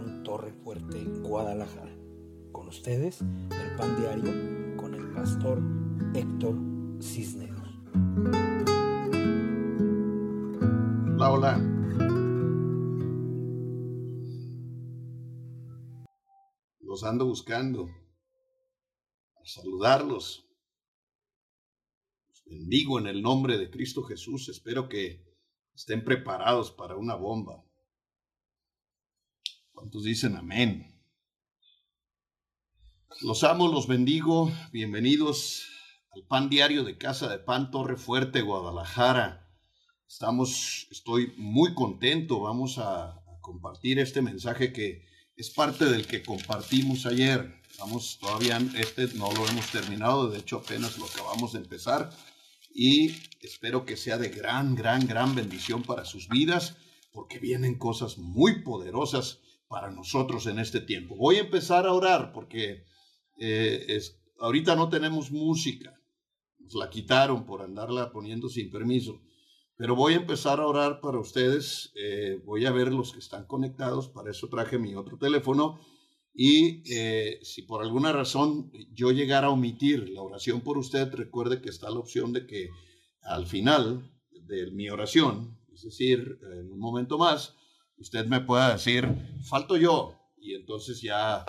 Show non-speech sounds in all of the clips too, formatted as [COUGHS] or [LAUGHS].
Torre Fuerte, Guadalajara. Con ustedes, el Pan Diario con el pastor Héctor Cisneros. Hola, hola. Los ando buscando. A saludarlos. Los bendigo en el nombre de Cristo Jesús. Espero que estén preparados para una bomba. ¿Cuántos dicen amén? Los amo, los bendigo. Bienvenidos al pan diario de Casa de Pan Torre Fuerte, Guadalajara. Estamos, estoy muy contento. Vamos a, a compartir este mensaje que es parte del que compartimos ayer. Vamos, todavía este no lo hemos terminado, de hecho apenas lo acabamos de empezar y espero que sea de gran, gran, gran bendición para sus vidas porque vienen cosas muy poderosas para nosotros en este tiempo. Voy a empezar a orar porque eh, ahorita no tenemos música, nos la quitaron por andarla poniendo sin permiso, pero voy a empezar a orar para ustedes, eh, voy a ver los que están conectados, para eso traje mi otro teléfono. Y eh, si por alguna razón yo llegara a omitir la oración por usted, recuerde que está la opción de que al final de mi oración, es decir, en un momento más, usted me pueda decir, falto yo, y entonces ya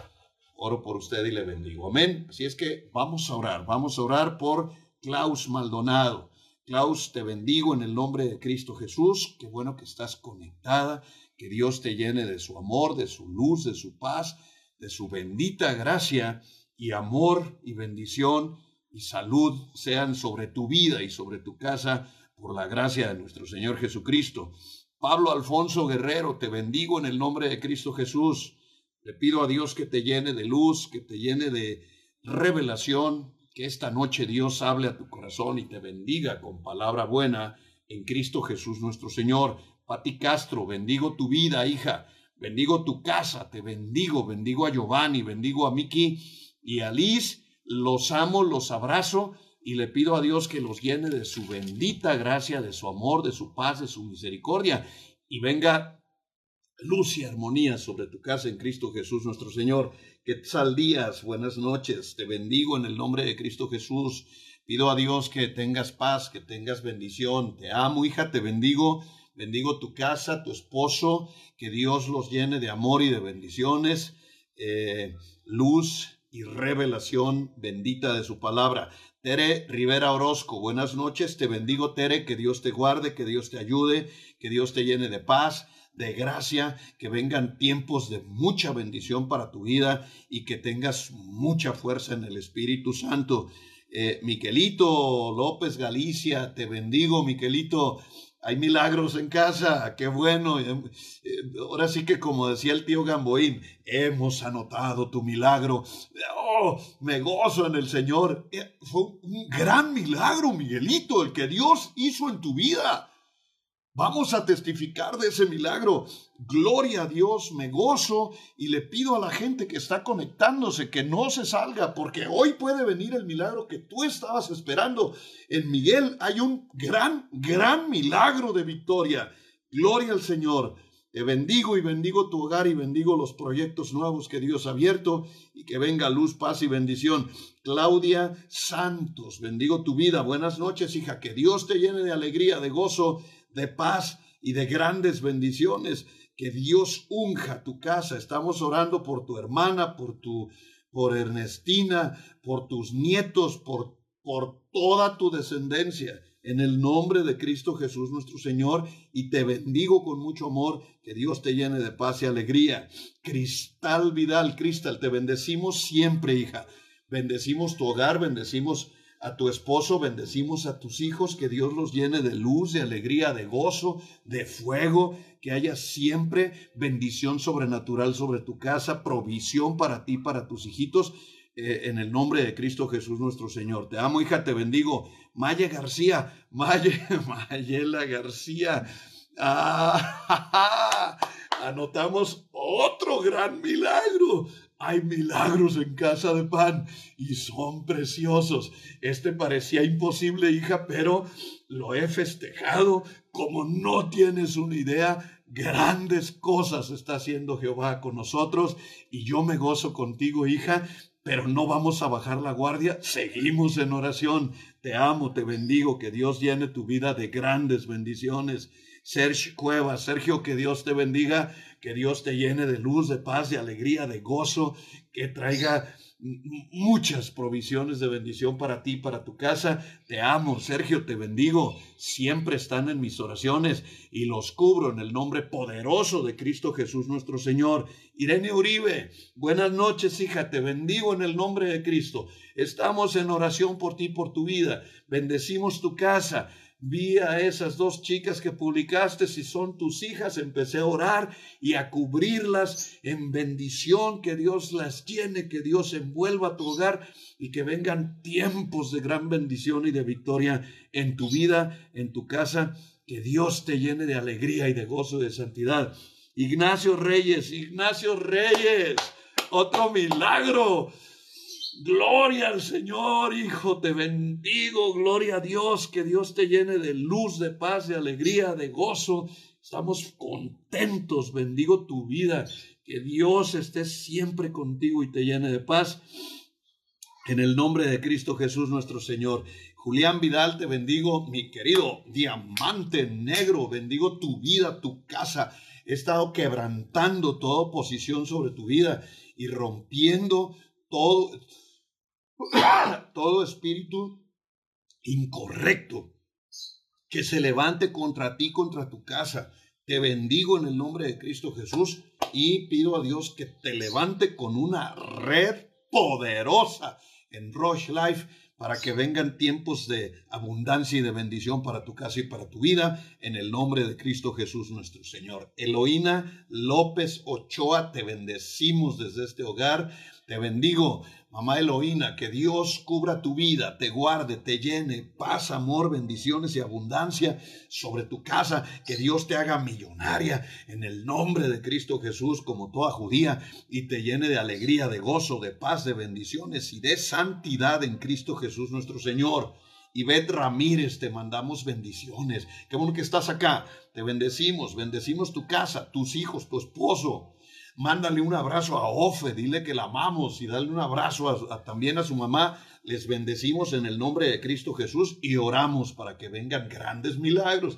oro por usted y le bendigo. Amén. Así es que vamos a orar, vamos a orar por Klaus Maldonado. Klaus, te bendigo en el nombre de Cristo Jesús. Qué bueno que estás conectada. Que Dios te llene de su amor, de su luz, de su paz, de su bendita gracia y amor y bendición y salud sean sobre tu vida y sobre tu casa por la gracia de nuestro Señor Jesucristo. Pablo Alfonso Guerrero, te bendigo en el nombre de Cristo Jesús. Le pido a Dios que te llene de luz, que te llene de revelación, que esta noche Dios hable a tu corazón y te bendiga con palabra buena en Cristo Jesús nuestro Señor. Pati Castro, bendigo tu vida, hija. Bendigo tu casa, te bendigo, bendigo a Giovanni, bendigo a Miki y a Liz. Los amo, los abrazo y le pido a Dios que los llene de su bendita gracia, de su amor, de su paz, de su misericordia y venga luz y armonía sobre tu casa en Cristo Jesús nuestro Señor. Que días, buenas noches, te bendigo en el nombre de Cristo Jesús. Pido a Dios que tengas paz, que tengas bendición. Te amo, hija, te bendigo. Bendigo tu casa, tu esposo, que Dios los llene de amor y de bendiciones, eh, luz y revelación bendita de su palabra. Tere Rivera Orozco, buenas noches, te bendigo Tere, que Dios te guarde, que Dios te ayude, que Dios te llene de paz, de gracia, que vengan tiempos de mucha bendición para tu vida y que tengas mucha fuerza en el Espíritu Santo. Eh, Miquelito López Galicia, te bendigo, Miquelito. Hay milagros en casa, qué bueno. Eh, ahora sí que como decía el tío Gamboín, hemos anotado tu milagro. Oh, me gozo en el Señor. Eh, fue un gran milagro, Miguelito, el que Dios hizo en tu vida. Vamos a testificar de ese milagro. Gloria a Dios, me gozo y le pido a la gente que está conectándose que no se salga porque hoy puede venir el milagro que tú estabas esperando. En Miguel hay un gran, gran milagro de victoria. Gloria al Señor. Te bendigo y bendigo tu hogar y bendigo los proyectos nuevos que Dios ha abierto y que venga luz, paz y bendición. Claudia Santos, bendigo tu vida. Buenas noches, hija. Que Dios te llene de alegría, de gozo de paz y de grandes bendiciones. Que Dios unja tu casa. Estamos orando por tu hermana, por tu, por Ernestina, por tus nietos, por, por toda tu descendencia. En el nombre de Cristo Jesús nuestro Señor, y te bendigo con mucho amor, que Dios te llene de paz y alegría. Cristal Vidal, Cristal, te bendecimos siempre, hija. Bendecimos tu hogar, bendecimos a tu esposo, bendecimos a tus hijos, que Dios los llene de luz, de alegría, de gozo, de fuego, que haya siempre bendición sobrenatural sobre tu casa, provisión para ti, para tus hijitos, eh, en el nombre de Cristo Jesús nuestro Señor. Te amo, hija, te bendigo. Maya García, [LAUGHS] Maya, Mayela García. Ah, [LAUGHS] anotamos otro gran milagro. Hay milagros en casa de pan y son preciosos. Este parecía imposible, hija, pero lo he festejado como no tienes una idea. Grandes cosas está haciendo Jehová con nosotros y yo me gozo contigo, hija, pero no vamos a bajar la guardia. Seguimos en oración. Te amo, te bendigo, que Dios llene tu vida de grandes bendiciones. Sergio Cueva, Sergio, que Dios te bendiga que Dios te llene de luz, de paz, de alegría, de gozo, que traiga muchas provisiones de bendición para ti, para tu casa. Te amo, Sergio, te bendigo. Siempre están en mis oraciones y los cubro en el nombre poderoso de Cristo Jesús nuestro Señor. Irene Uribe, buenas noches, hija, te bendigo en el nombre de Cristo. Estamos en oración por ti, por tu vida. Bendecimos tu casa vi a esas dos chicas que publicaste, si son tus hijas, empecé a orar y a cubrirlas en bendición, que Dios las tiene, que Dios envuelva tu hogar y que vengan tiempos de gran bendición y de victoria en tu vida, en tu casa, que Dios te llene de alegría y de gozo y de santidad. Ignacio Reyes, Ignacio Reyes, otro milagro Gloria al Señor, Hijo, te bendigo, gloria a Dios, que Dios te llene de luz, de paz, de alegría, de gozo. Estamos contentos, bendigo tu vida, que Dios esté siempre contigo y te llene de paz. En el nombre de Cristo Jesús nuestro Señor. Julián Vidal, te bendigo, mi querido diamante negro, bendigo tu vida, tu casa. He estado quebrantando toda oposición sobre tu vida y rompiendo todo, todo espíritu incorrecto que se levante contra ti, contra tu casa. Te bendigo en el nombre de Cristo Jesús y pido a Dios que te levante con una red poderosa en Rush Life para que vengan tiempos de abundancia y de bendición para tu casa y para tu vida, en el nombre de Cristo Jesús nuestro Señor. Eloína López Ochoa, te bendecimos desde este hogar, te bendigo Mamá Eloína, que Dios cubra tu vida, te guarde, te llene, paz, amor, bendiciones y abundancia sobre tu casa, que Dios te haga millonaria en el nombre de Cristo Jesús como toda judía y te llene de alegría, de gozo, de paz, de bendiciones y de santidad en Cristo Jesús nuestro Señor. Y Bet Ramírez, te mandamos bendiciones. Qué bueno que estás acá. Te bendecimos, bendecimos tu casa, tus hijos, tu esposo, mándale un abrazo a Ofe, dile que la amamos y dale un abrazo también a su mamá. Les bendecimos en el nombre de Cristo Jesús y oramos para que vengan grandes milagros.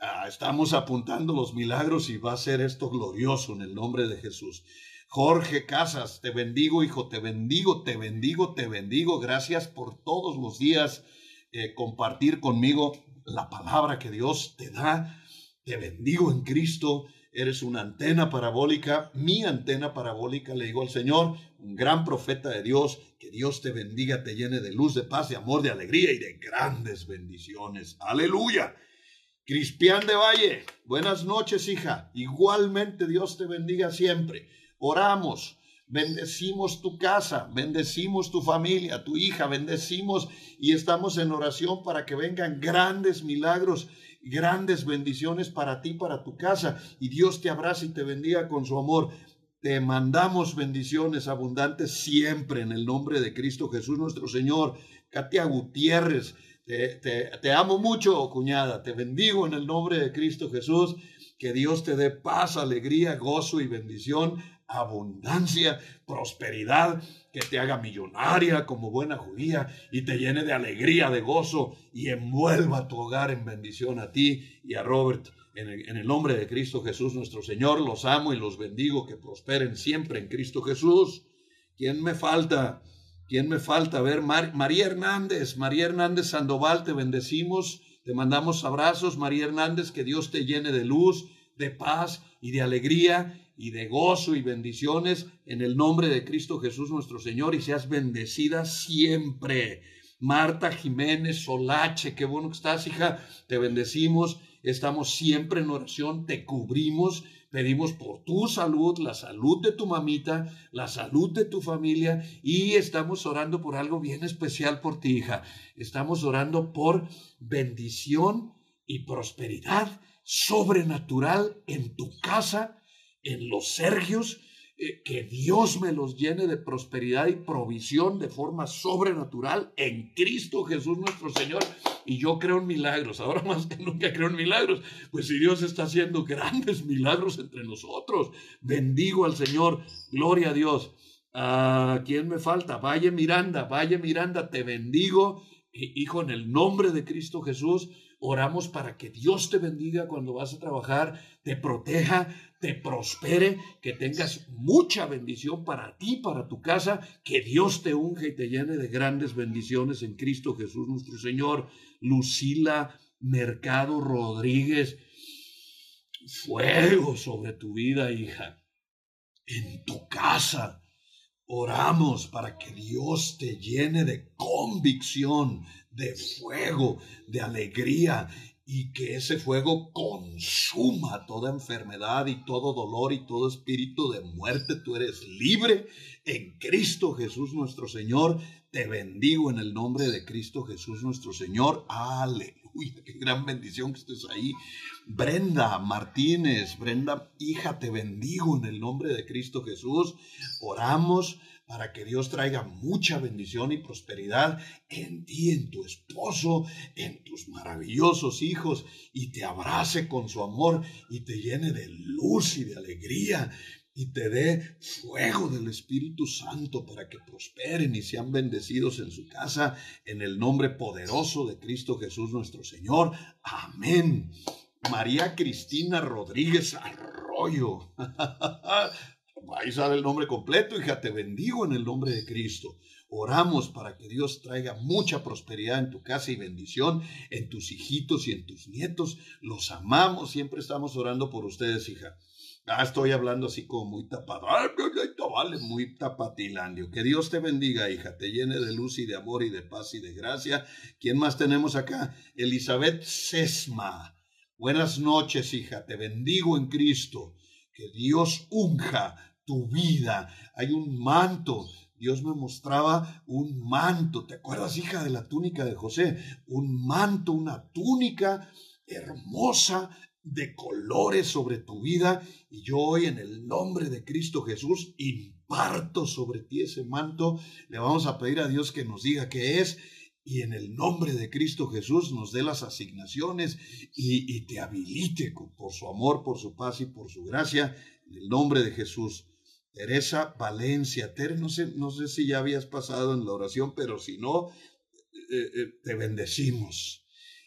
Ah, estamos apuntando los milagros y va a ser esto glorioso en el nombre de Jesús. Jorge Casas, te bendigo, hijo, te bendigo, te bendigo, te bendigo. Gracias por todos los días eh, compartir conmigo la palabra que Dios te da. Te bendigo en Cristo eres una antena parabólica, mi antena parabólica, le digo al Señor, un gran profeta de Dios, que Dios te bendiga, te llene de luz, de paz, de amor, de alegría y de grandes bendiciones. Aleluya. Cristian de Valle, buenas noches, hija. Igualmente Dios te bendiga siempre. Oramos. Bendecimos tu casa, bendecimos tu familia, tu hija, bendecimos y estamos en oración para que vengan grandes milagros grandes bendiciones para ti, para tu casa, y Dios te abraza y te bendiga con su amor. Te mandamos bendiciones abundantes siempre en el nombre de Cristo Jesús nuestro Señor. Katia Gutiérrez, te, te, amo mucho, cuñada. Te bendigo en el nombre de Cristo Jesús. Que Dios te dé paz, alegría, gozo y bendición, abundancia, prosperidad que te haga millonaria como buena judía y te llene de alegría, de gozo y envuelva tu hogar en bendición a ti y a Robert. En el, nombre de Cristo Jesús nuestro Señor, los amo y los bendigo, que prosperen siempre en Cristo Jesús. ¿Quién me falta? ¿Quién me falta? A ver, María Hernández, María Hernández Sandoval, te bendecimos, te mandamos abrazos, María Hernández, que Dios te llene de luz, de paz y de alegría y de gozo y bendiciones en el nombre de Cristo Jesús nuestro Señor y seas bendecida siempre. Marta Jiménez Solache, qué bueno que estás, hija. Te bendecimos. Estamos siempre en oración, te cubrimos. Pedimos por tu salud, la salud de tu mamita, la salud de tu familia y estamos orando por algo bien especial por ti, hija. Estamos orando por bendición y prosperidad sobrenatural en tu casa en los Sergios, eh, que Dios me los llene de prosperidad y provisión de forma sobrenatural en Cristo Jesús nuestro Señor. Y yo creo en milagros, ahora [LAUGHS] más que nunca creo en milagros, pues si Dios está haciendo grandes [LAUGHS] milagros entre nosotros, bendigo al Señor, gloria a Dios. ¿A quién me falta? Valle Miranda, Valle Miranda, te bendigo, hijo, en el nombre de Cristo Jesús. Oramos para que Dios te bendiga cuando vas a trabajar, te proteja, te prospere, que tengas mucha bendición para ti, para tu casa, que Dios te unge y te llene de grandes bendiciones en Cristo Jesús nuestro Señor. Lucila Mercado Rodríguez, fuego sobre tu vida, hija, en tu casa Oramos para que Dios te llene de convicción, de fuego, de alegría y que ese fuego consuma toda enfermedad y todo dolor y todo espíritu de muerte. Tú eres libre en Cristo Jesús nuestro Señor. Te bendigo en el nombre de Cristo Jesús nuestro Señor. Aleluya, qué gran bendición que estés ahí. Brenda Martínez, Brenda, hija, te bendigo en el nombre de Cristo Jesús. Oramos para que Dios traiga mucha bendición y prosperidad en ti, en tu esposo, en tus maravillosos hijos, y te abrace con su amor y te llene de luz y de alegría y te dé fuego del Espíritu Santo para que prosperen y sean bendecidos en su casa, en el nombre poderoso de Cristo Jesús nuestro Señor. Amén. María Cristina Rodríguez Arroyo. [LAUGHS] Ahí sabe el nombre completo, hija, te bendigo en el nombre de Cristo. Oramos para que Dios traiga mucha prosperidad en tu casa y bendición, en tus hijitos y en tus nietos. Los amamos, siempre estamos orando por ustedes, hija. Ah, estoy hablando así como muy tapado. Ay, vale, muy tapatilandio. Que Dios te bendiga, hija, te llene de luz y de amor y de paz y de gracia. ¿Quién más tenemos acá? Elizabeth Sesma. Buenas noches, hija, te bendigo en Cristo. Que Dios unja tu vida. Hay un manto. Dios me mostraba un manto. ¿Te acuerdas, hija, de la túnica de José? Un manto, una túnica hermosa de colores sobre tu vida. Y yo hoy en el nombre de Cristo Jesús imparto sobre ti ese manto. Le vamos a pedir a Dios que nos diga qué es y en el nombre de Cristo Jesús nos dé las asignaciones y, te habilite por su amor, por su paz y por su gracia, en el nombre de Jesús. Teresa Valencia, Tere, no sé, no sé si ya habías pasado en la oración, pero si no, eh, eh, te bendecimos.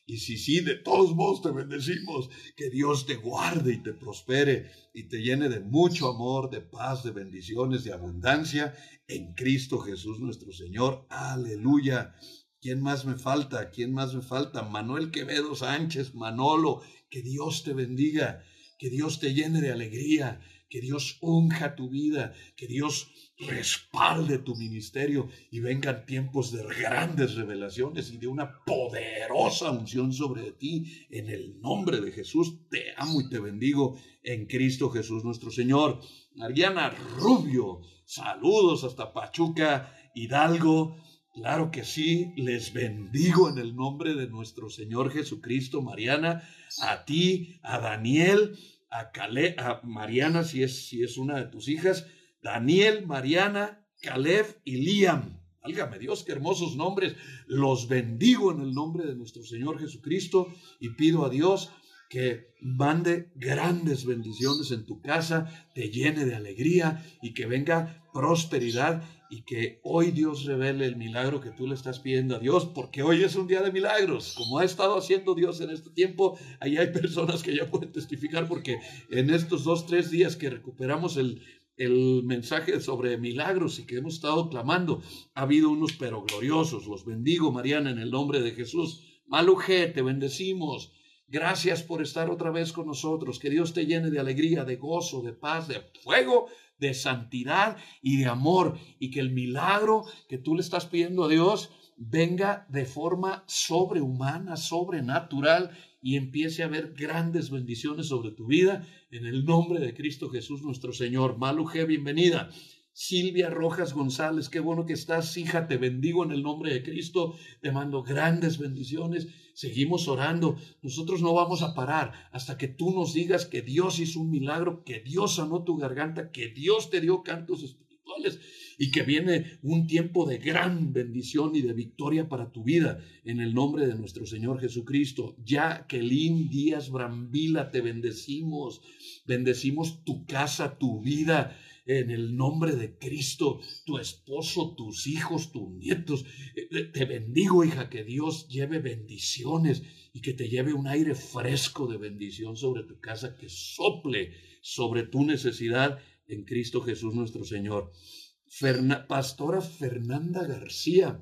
Y si sí, de todos modos te bendecimos. Que Dios te guarde y te prospere y te llene de mucho amor, de paz, de bendiciones, de abundancia en Cristo Jesús nuestro Señor. Aleluya. ¿Quién más me falta? ¿Quién más me falta? Manuel Quevedo Sánchez, Manolo, que Dios te bendiga, que Dios te llene de alegría, que Dios unja tu vida, que Dios respalde tu ministerio y vengan tiempos de grandes revelaciones y de una poderosa unción sobre ti. En el nombre de Jesús te amo y te bendigo en Cristo Jesús nuestro Señor. Mariana Rubio, saludos hasta Pachuca, Hidalgo. Claro que sí, les bendigo en el nombre de nuestro Señor Jesucristo, Mariana, a ti, a Daniel, a, Mariana, si es, si es una de tus hijas, Daniel, Mariana, Caleb y Liam. Válgame Dios, qué hermosos nombres. Los bendigo en el nombre de nuestro Señor Jesucristo y pido a Dios que mande grandes bendiciones en tu casa, te llene de alegría y que venga prosperidad y que hoy Dios revele el milagro que tú le estás pidiendo a Dios, porque hoy es un día de milagros, como ha estado haciendo Dios en este tiempo, ahí hay personas que ya pueden testificar, porque en estos dos, tres días que recuperamos el, el mensaje sobre milagros y que hemos estado clamando, ha habido unos pero gloriosos, los bendigo Mariana en el nombre de Jesús, Maluje, te bendecimos, Gracias por estar otra vez con nosotros. Que Dios te llene de alegría, de gozo, de paz, de fuego, de santidad y de amor. Y que el milagro que tú le estás pidiendo a Dios venga de forma sobrehumana, sobrenatural y empiece a haber grandes bendiciones sobre tu vida. En el nombre de Cristo Jesús nuestro Señor. Maluje, bienvenida. Silvia Rojas González, qué bueno que estás, hija, te bendigo en el nombre de Cristo, te mando grandes bendiciones, seguimos orando, nosotros no vamos a parar hasta que tú nos digas que Dios hizo un milagro, que Dios sanó tu garganta, que Dios te dio cantos espirituales y que viene un tiempo de gran bendición y de victoria para tu vida. En el nombre de nuestro Señor Jesucristo. Jacqueline Díaz Brambila, te bendecimos, bendecimos tu casa, tu vida en el nombre de Cristo, tu esposo, tus hijos, tus nietos. Eh, te bendigo, hija, que Dios lleve bendiciones y que te lleve un aire fresco de bendición sobre tu casa, que sople sobre tu necesidad en Cristo Jesús nuestro Señor. Pastora Fernanda García,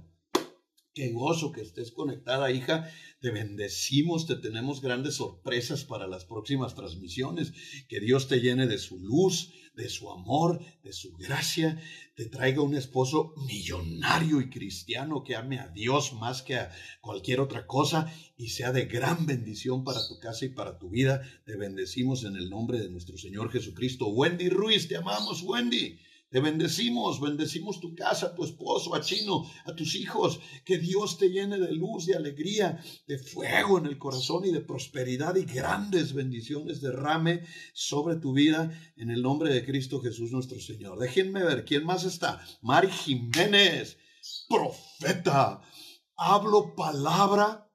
Qué gozo que estés conectada, hija. Te bendecimos, te tenemos grandes sorpresas para las próximas transmisiones. Que Dios te llene de su luz, de su amor, de su gracia. Te traiga un esposo millonario y cristiano que ame a Dios más que a cualquier otra cosa y sea de gran bendición para tu casa y para tu vida. Te bendecimos en el nombre de nuestro Señor Jesucristo. Wendy Ruiz, te amamos, Wendy. Te bendecimos, bendecimos tu casa, tu esposo, a Chino, a tus hijos. Que Dios te llene de luz, de alegría, de fuego en el corazón y de prosperidad y grandes bendiciones derrame sobre tu vida en el nombre de Cristo Jesús nuestro Señor. Déjenme ver, ¿quién más está? Mari Jiménez, profeta. Hablo palabra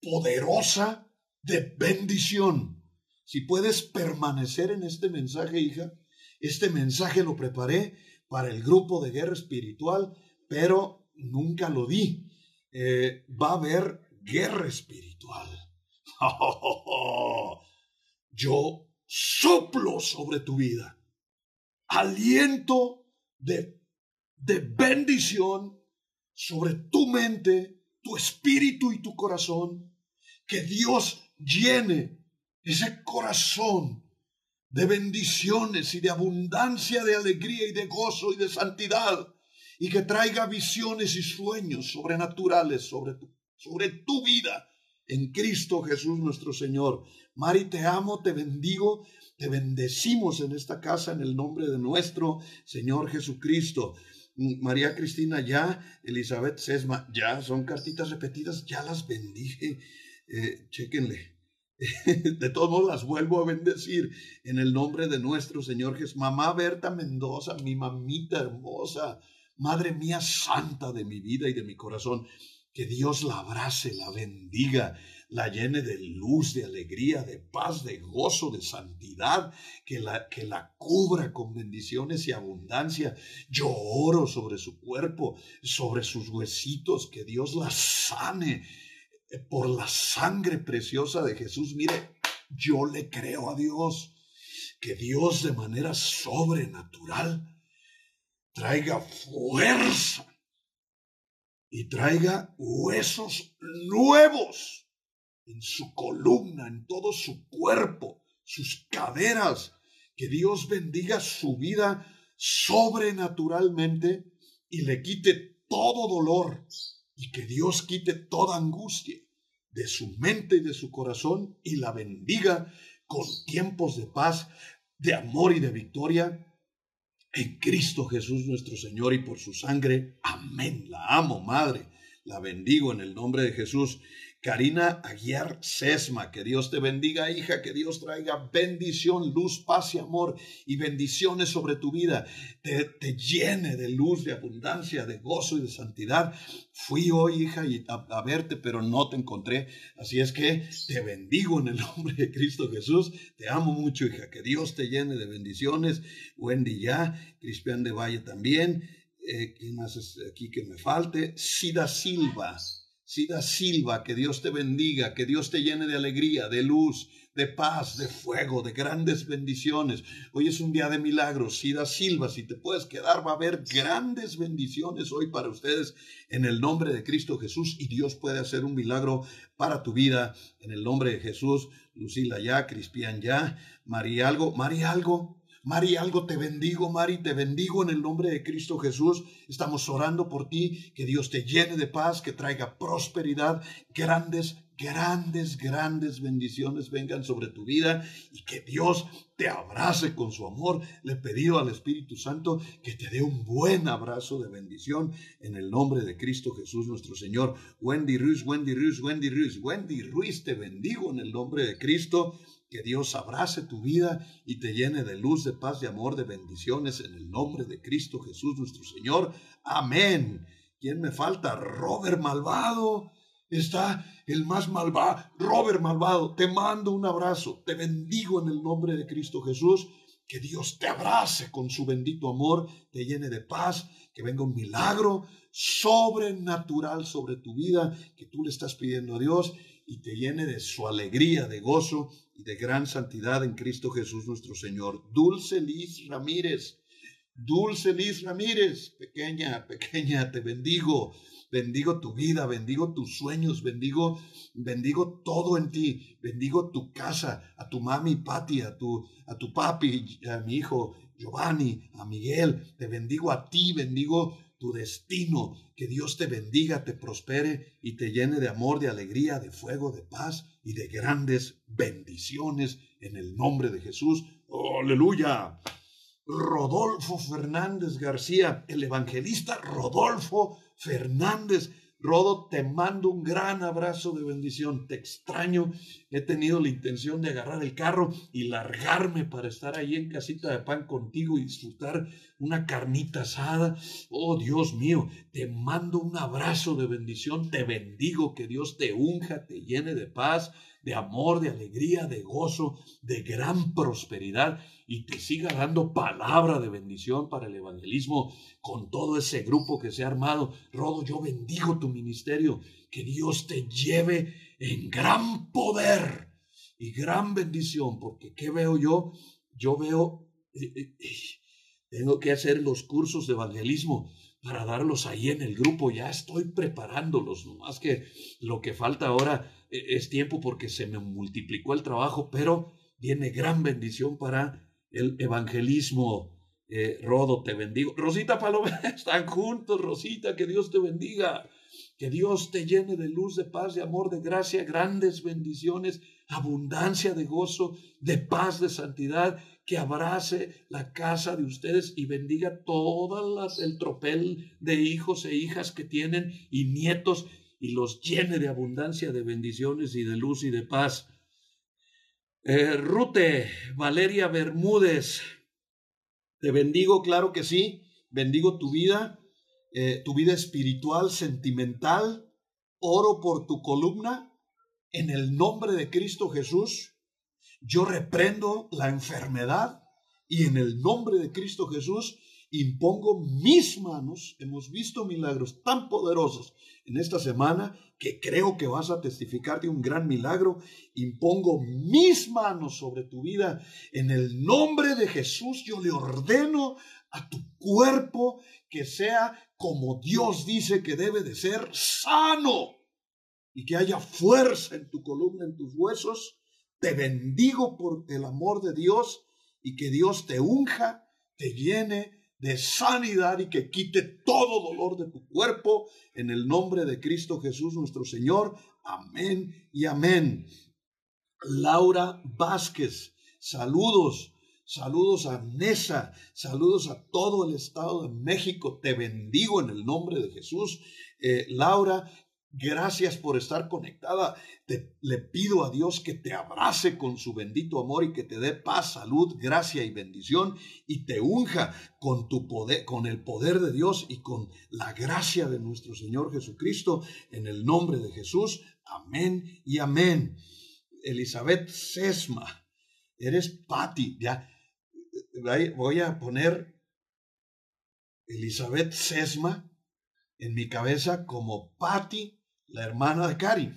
poderosa de bendición. Si puedes permanecer en este mensaje, hija, este mensaje lo preparé para el grupo de guerra espiritual, pero nunca lo di. Eh, va a haber guerra espiritual. [LAUGHS] Yo soplo sobre tu vida. Aliento de, de bendición sobre tu mente, tu espíritu y tu corazón. Que Dios llene ese corazón de bendiciones y de abundancia de alegría y de gozo y de santidad, y que traiga visiones y sueños sobrenaturales sobre tu, sobre tu vida en Cristo Jesús nuestro Señor. Mari, te amo, te bendigo, te bendecimos en esta casa en el nombre de nuestro Señor Jesucristo. María Cristina ya, Elizabeth Sesma ya, son cartitas repetidas, ya las bendije. Eh, chéquenle. [LAUGHS] De todos modos las vuelvo a bendecir en el nombre de nuestro Señor Jesús. Mamá Berta Mendoza, mi mamita hermosa, Madre mía santa de mi vida y de mi corazón. Que Dios la abrace, la bendiga, la llene de luz, de alegría, de paz, de gozo, de santidad, que la, que la cubra con bendiciones y abundancia. Yo oro sobre su cuerpo, sobre sus huesitos, que Dios la sane por la sangre preciosa de Jesús. Mire, yo le creo a Dios que Dios de manera sobrenatural traiga fuerza y traiga huesos nuevos en su columna, en todo su cuerpo, sus caderas. Que Dios bendiga su vida sobrenaturalmente y le quite todo dolor y que Dios quite toda angustia de su mente y de su corazón y la bendiga con tiempos de paz, de amor y de victoria en Cristo Jesús nuestro Señor y por su sangre. Amén. La amo, Madre. La bendigo en el nombre de Jesús. Karina Aguiar Sesma, que Dios te bendiga, hija, que Dios traiga bendición, luz, paz y amor y bendiciones sobre tu vida, te, te llene de luz, de abundancia, de gozo y de santidad. Fui hoy, hija, a, verte, pero no te encontré, así es que te bendigo en el [LAUGHS] nombre de Cristo Jesús. Te amo mucho, hija, que Dios te llene de bendiciones. Wendy ya, Cristian de Valle también. Eh, ¿Quién más es aquí que me falte? Sida Silva. Sida Silva, que Dios te bendiga, que Dios te llene de alegría, de luz, de paz, de fuego, de grandes bendiciones. Hoy es un día de milagros. Sida Silva, si te puedes quedar, va a haber grandes bendiciones hoy para ustedes en el nombre de Cristo Jesús y Dios puede hacer un milagro para tu vida en el nombre de Jesús. Lucila ya, Cristian ya, María algo, María algo, Mari, algo te bendigo, Mari, te bendigo en el nombre de Cristo Jesús. Estamos orando por ti, que Dios te llene de paz, que traiga prosperidad, grandes, grandes, grandes bendiciones vengan sobre tu vida y que Dios te abrace con su amor. Le he pedido al Espíritu Santo que te dé un buen abrazo de bendición en el nombre de Cristo Jesús nuestro Señor. Wendy Ruiz, Wendy Ruiz, Wendy Ruiz, Wendy Ruiz, te bendigo en el nombre de Cristo. Que Dios abrace tu vida y te llene de luz, de paz, de amor, de bendiciones en el nombre de Cristo Jesús nuestro Señor. Amén. ¿Quién me falta? Robert Malvado. Está el más malvado. Robert Malvado, te mando un abrazo. Te bendigo en el nombre de Cristo Jesús. Que Dios te abrace con su bendito amor, te llene de paz, que venga un milagro sobrenatural sobre tu vida que tú le estás pidiendo a Dios y te llene de su alegría, de gozo y de gran santidad en Cristo Jesús nuestro Señor. Dulce Liz Ramírez, Dulce Liz Ramírez, pequeña, pequeña, te bendigo. Bendigo tu vida, bendigo tus sueños, bendigo, bendigo todo en ti. Bendigo tu casa, a tu mami Patti, a tu, a tu papi, a mi hijo Giovanni, a Miguel. Te bendigo a ti, bendigo tu destino. Que Dios te bendiga, te prospere y te llene de amor, de alegría, de fuego, de paz y de grandes bendiciones en el nombre de Jesús. Aleluya. Rodolfo Fernández García, el evangelista Rodolfo Fernández. Rodo, te mando un gran abrazo de bendición. Te extraño. He tenido la intención de agarrar el carro y largarme para estar ahí en casita de pan contigo y disfrutar una carnita asada. Oh Dios mío, te mando un abrazo de bendición. Te bendigo, que Dios te unja, te llene de paz, de amor, de alegría, de gozo, de gran prosperidad y te siga dando palabra de bendición para el evangelismo con todo ese grupo que se ha armado. Rodo, yo bendigo tu ministerio, que Dios te lleve en gran poder y gran bendición, porque ¿qué veo yo? Yo veo, eh, eh, tengo que hacer los cursos de evangelismo para darlos ahí en el grupo. Ya estoy preparándolos, más que lo que falta ahora eh, es tiempo porque se me multiplicó el trabajo, pero viene gran bendición para el evangelismo. Eh, Rodo, te bendigo. Rosita Paloma, [LAUGHS] están juntos, Rosita, que Dios te bendiga. Que Dios te llene de luz, de paz, de amor, de gracia, grandes bendiciones, abundancia de gozo, de paz, de santidad, que abrace la casa de ustedes y bendiga todas el tropel de hijos e hijas que tienen y nietos y los llene de abundancia de bendiciones y de luz y de paz. Eh, Rute, Valeria Bermúdez, te bendigo, claro que sí, bendigo tu vida, eh, tu vida espiritual, sentimental, oro por tu columna, en el nombre de Cristo Jesús, yo reprendo la enfermedad y en el nombre de Cristo Jesús impongo mis manos, hemos visto milagros tan poderosos en esta semana que creo que vas a testificar de un gran milagro. Impongo mis manos sobre tu vida. En el nombre de Jesús yo le ordeno a tu cuerpo que sea como Dios dice que debe de ser sano y que haya fuerza en tu columna, en tus huesos. Te bendigo por el amor de Dios y que Dios te unja, te llene de sanidad y que quite todo dolor de tu cuerpo en el nombre de Cristo Jesús nuestro Señor. Amén y amén. Laura Vázquez, saludos. Saludos a Nesa, saludos a todo el Estado de México. Te bendigo en el nombre de Jesús. Eh, Laura, Gracias por estar conectada. Te, le pido a Dios que te abrace con su bendito amor y que te dé paz, salud, gracia y bendición y te unja con tu poder, con el poder de Dios y con la gracia de nuestro Señor Jesucristo en el nombre de Jesús. Amén y amén. Elizabeth Sesma, eres Patti, ya voy a poner Elizabeth Sesma en mi cabeza como Patti la hermana de Cari.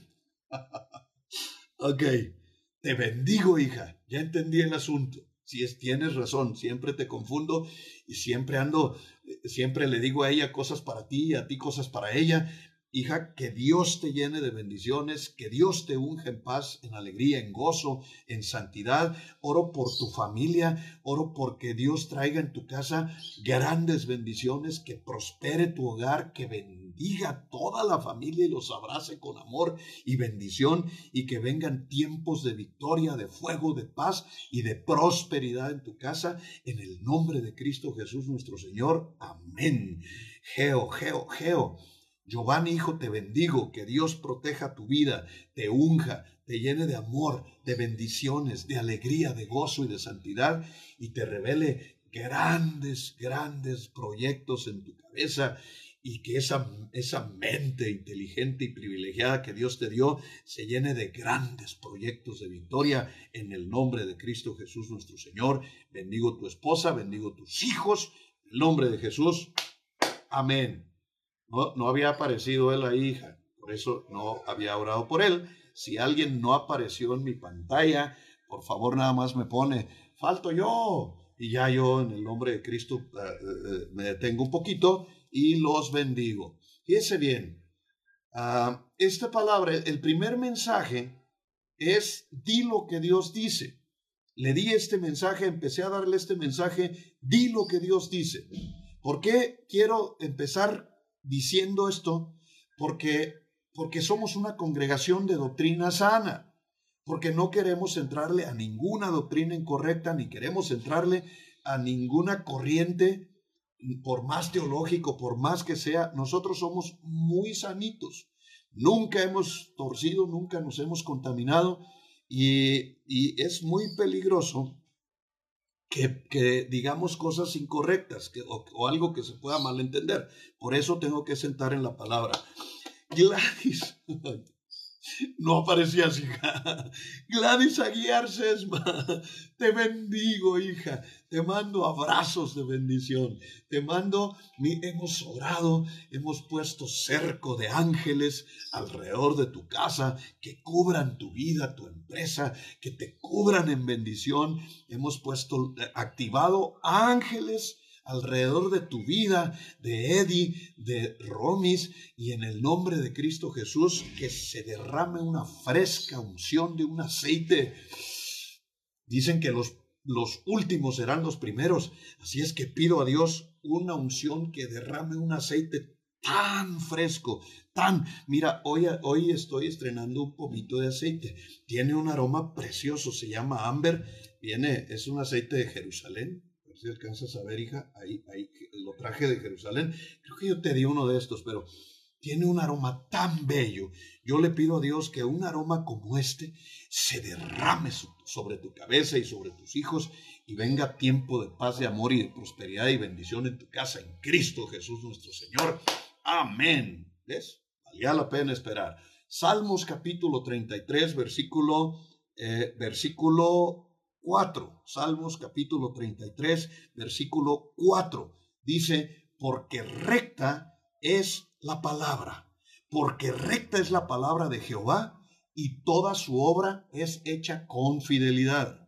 [LAUGHS] ok, te bendigo, hija. Ya entendí el asunto. Si es, tienes razón, siempre te confundo y siempre ando, siempre le digo a ella cosas para ti y a ti cosas para ella. Hija, que Dios te llene de bendiciones, que Dios te unja en paz, en alegría, en gozo, en santidad. Oro por tu familia, oro porque Dios traiga en tu casa grandes bendiciones, que prospere tu hogar, que bendiga bendiga a toda la familia y los abrace con amor y bendición y que vengan tiempos de victoria, de fuego, de paz y de prosperidad en tu casa. En el nombre de Cristo Jesús nuestro Señor. Amén. Geo, Geo, Geo. Giovanni, hijo, te bendigo, que Dios proteja tu vida, te unja, te llene de amor, de bendiciones, de alegría, de gozo y de santidad, y te revele grandes, grandes proyectos en tu cabeza y que esa, esa mente inteligente y privilegiada que Dios te dio se llene de grandes proyectos de victoria en el nombre de Cristo Jesús nuestro Señor. Bendigo tu esposa, bendigo tus hijos, en el nombre de Jesús. Amén. No, no había aparecido él ahí, hija, por eso no había orado por él. Si alguien no apareció en mi pantalla, por favor nada más me pone, falto yo, y ya yo en el nombre de Cristo eh, eh, me detengo un poquito y los bendigo. Fíjense bien, ah, esta palabra, el primer mensaje es di lo que Dios dice. Le di este mensaje, empecé a darle este mensaje, di lo que Dios dice. ¿Por qué quiero empezar diciendo esto? Porque, porque somos una congregación de doctrina sana porque no queremos entrarle a ninguna doctrina incorrecta, ni queremos entrarle a ninguna corriente, por más teológico, por más que sea, nosotros somos muy sanitos. Nunca hemos torcido, nunca nos hemos contaminado y, es muy peligroso que, digamos cosas incorrectas o, o, algo que se pueda malentender. Por eso tengo que sentar en la palabra. Gladys, [LAUGHS] no aparecías, [LAUGHS] hija. Gladys Aguiar Sesma, te bendigo, hija. Te mando abrazos de bendición. Te mando, hemos orado, hemos puesto cerco de ángeles alrededor de tu casa que cubran tu vida, tu empresa, que te cubran en bendición. Hemos puesto, eh, activado ángeles alrededor de tu vida, de Eddie, de Romis, y en el nombre de Cristo Jesús, que se derrame una fresca unción de un aceite. Dicen que los, los últimos serán los primeros, así es que pido a Dios una unción que derrame un aceite tan fresco, tan, mira, hoy, hoy estoy estrenando un pomito de aceite, tiene un aroma precioso, se llama Amber, viene, es un aceite de Jerusalén, si alcanzas a ver, hija, ahí, ahí lo traje de Jerusalén. Creo que yo te di uno de estos, pero tiene un aroma tan bello. Yo le pido a Dios que un aroma como este se derrame sobre tu cabeza y sobre tus hijos y venga tiempo de paz, de amor y de prosperidad y bendición en tu casa, en Cristo Jesús nuestro Señor. Amén. ¿Ves? Valía la pena esperar. Salmos capítulo 33, versículo, eh, versículo 4, Salmos capítulo 33, versículo 4. Dice, porque recta es la palabra, porque recta es la palabra de Jehová y toda su obra es hecha con fidelidad.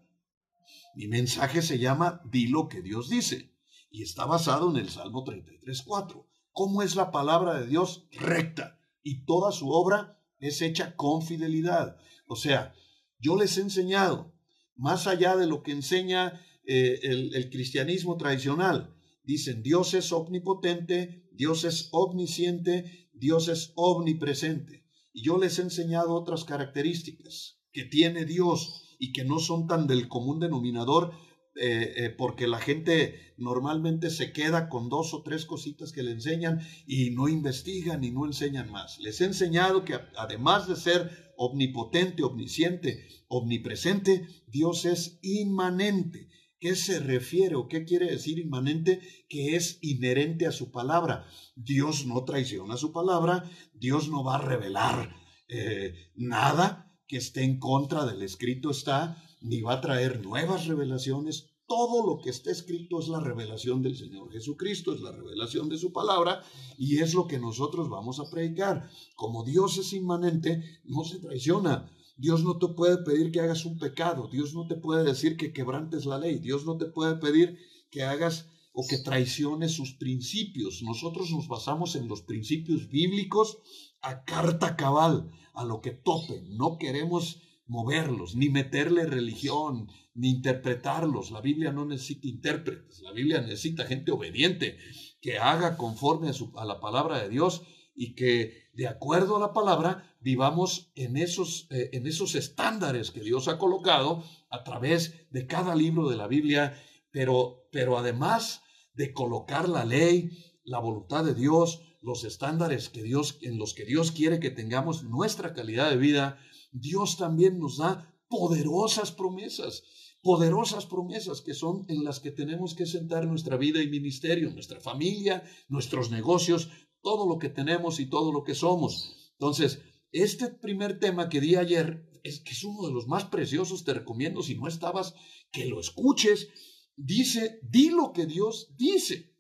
Mi mensaje se llama Di lo que Dios dice y está basado en el Salmo 33, 4. ¿Cómo es la palabra de Dios? Recta y toda su obra es hecha con fidelidad. O sea, yo les he enseñado más allá de lo que enseña eh, el, cristianismo tradicional. Dicen, Dios es omnipotente, Dios es omnisciente, Dios es omnipresente. Y yo les he enseñado otras características que tiene Dios y que no son tan del común denominador, eh, eh, porque la gente normalmente se queda con dos o tres cositas que le enseñan y no investigan y no enseñan más. Les he enseñado que además de ser omnipotente, omnisciente, omnipresente, Dios es inmanente. ¿Qué se refiere o qué quiere decir inmanente? Que es inherente a su palabra. Dios no traiciona su palabra, Dios no va a revelar eh, nada que esté en contra del escrito está, ni va a traer nuevas revelaciones. Todo lo que está escrito es la revelación del Señor Jesucristo, es la revelación de su palabra y es lo que nosotros vamos a predicar. Como Dios es inmanente, no se traiciona. Dios no te puede pedir que hagas un pecado, Dios no te puede decir que quebrantes la ley, Dios no te puede pedir que hagas o que traiciones sus principios. Nosotros nos basamos en los principios bíblicos a carta cabal, a lo que tope. No queremos moverlos, ni meterle religión, ni interpretarlos. La Biblia no necesita intérpretes, la Biblia necesita gente obediente que haga conforme a, la palabra de Dios y que de acuerdo a la palabra vivamos en esos, eh, en esos estándares que Dios ha colocado a través de cada libro de la Biblia, pero, pero además de colocar la ley, la voluntad de Dios, los estándares que Dios, en los que Dios quiere que tengamos nuestra calidad de vida, Dios también nos da poderosas promesas, poderosas promesas que son en las que tenemos que sentar nuestra vida y ministerio, nuestra familia, nuestros negocios, todo lo que tenemos y todo lo que somos. Entonces, este primer tema que di ayer es que es uno de los más preciosos, te recomiendo si no estabas que lo escuches. Dice, di lo que Dios dice.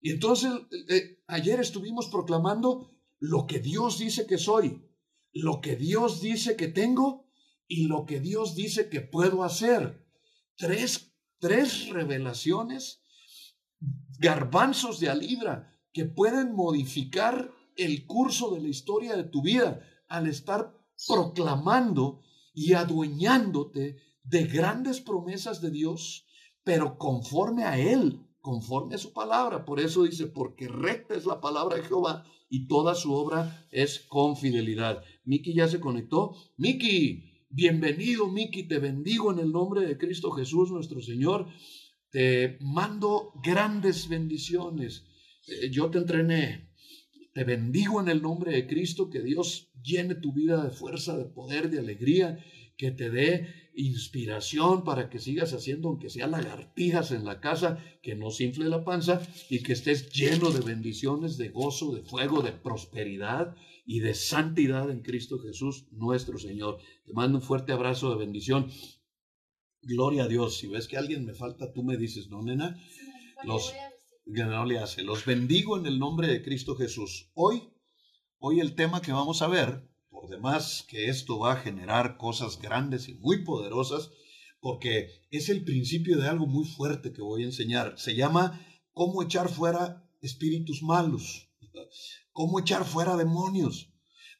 Y entonces eh, ayer estuvimos proclamando lo que Dios dice que soy, lo que Dios dice que tengo y lo que Dios dice que puedo hacer. Tres, tres revelaciones, garbanzos de a libra, que pueden modificar el curso de la historia de tu vida al estar proclamando y adueñándote de grandes promesas de Dios, pero conforme a Él, conforme a su palabra. Por eso dice, porque recta es la palabra de Jehová y toda su obra es con fidelidad. Miki ya se conectó. Miki, bienvenido, Miki, te bendigo en el nombre de Cristo Jesús, nuestro Señor. Te mando grandes bendiciones. Eh, yo te entrené. Te bendigo en el nombre de Cristo, que Dios llene tu vida de fuerza, de poder, de alegría, que te dé inspiración para que sigas haciendo, aunque sea lagartijas en la casa, que no se infle la panza y que estés lleno de bendiciones, de gozo, de fuego, de prosperidad y de santidad en Cristo Jesús, nuestro Señor. Te mando un fuerte abrazo de bendición. Gloria a Dios. Si ves que alguien me falta, tú me dices, ¿no, nena? Los, no le hace. Los bendigo en el nombre de Cristo Jesús. Hoy, hoy el tema que vamos a ver por demás que esto va a generar cosas grandes y muy poderosas, porque es el principio de algo muy fuerte que voy a enseñar. Se llama cómo echar fuera espíritus malos, cómo echar fuera demonios.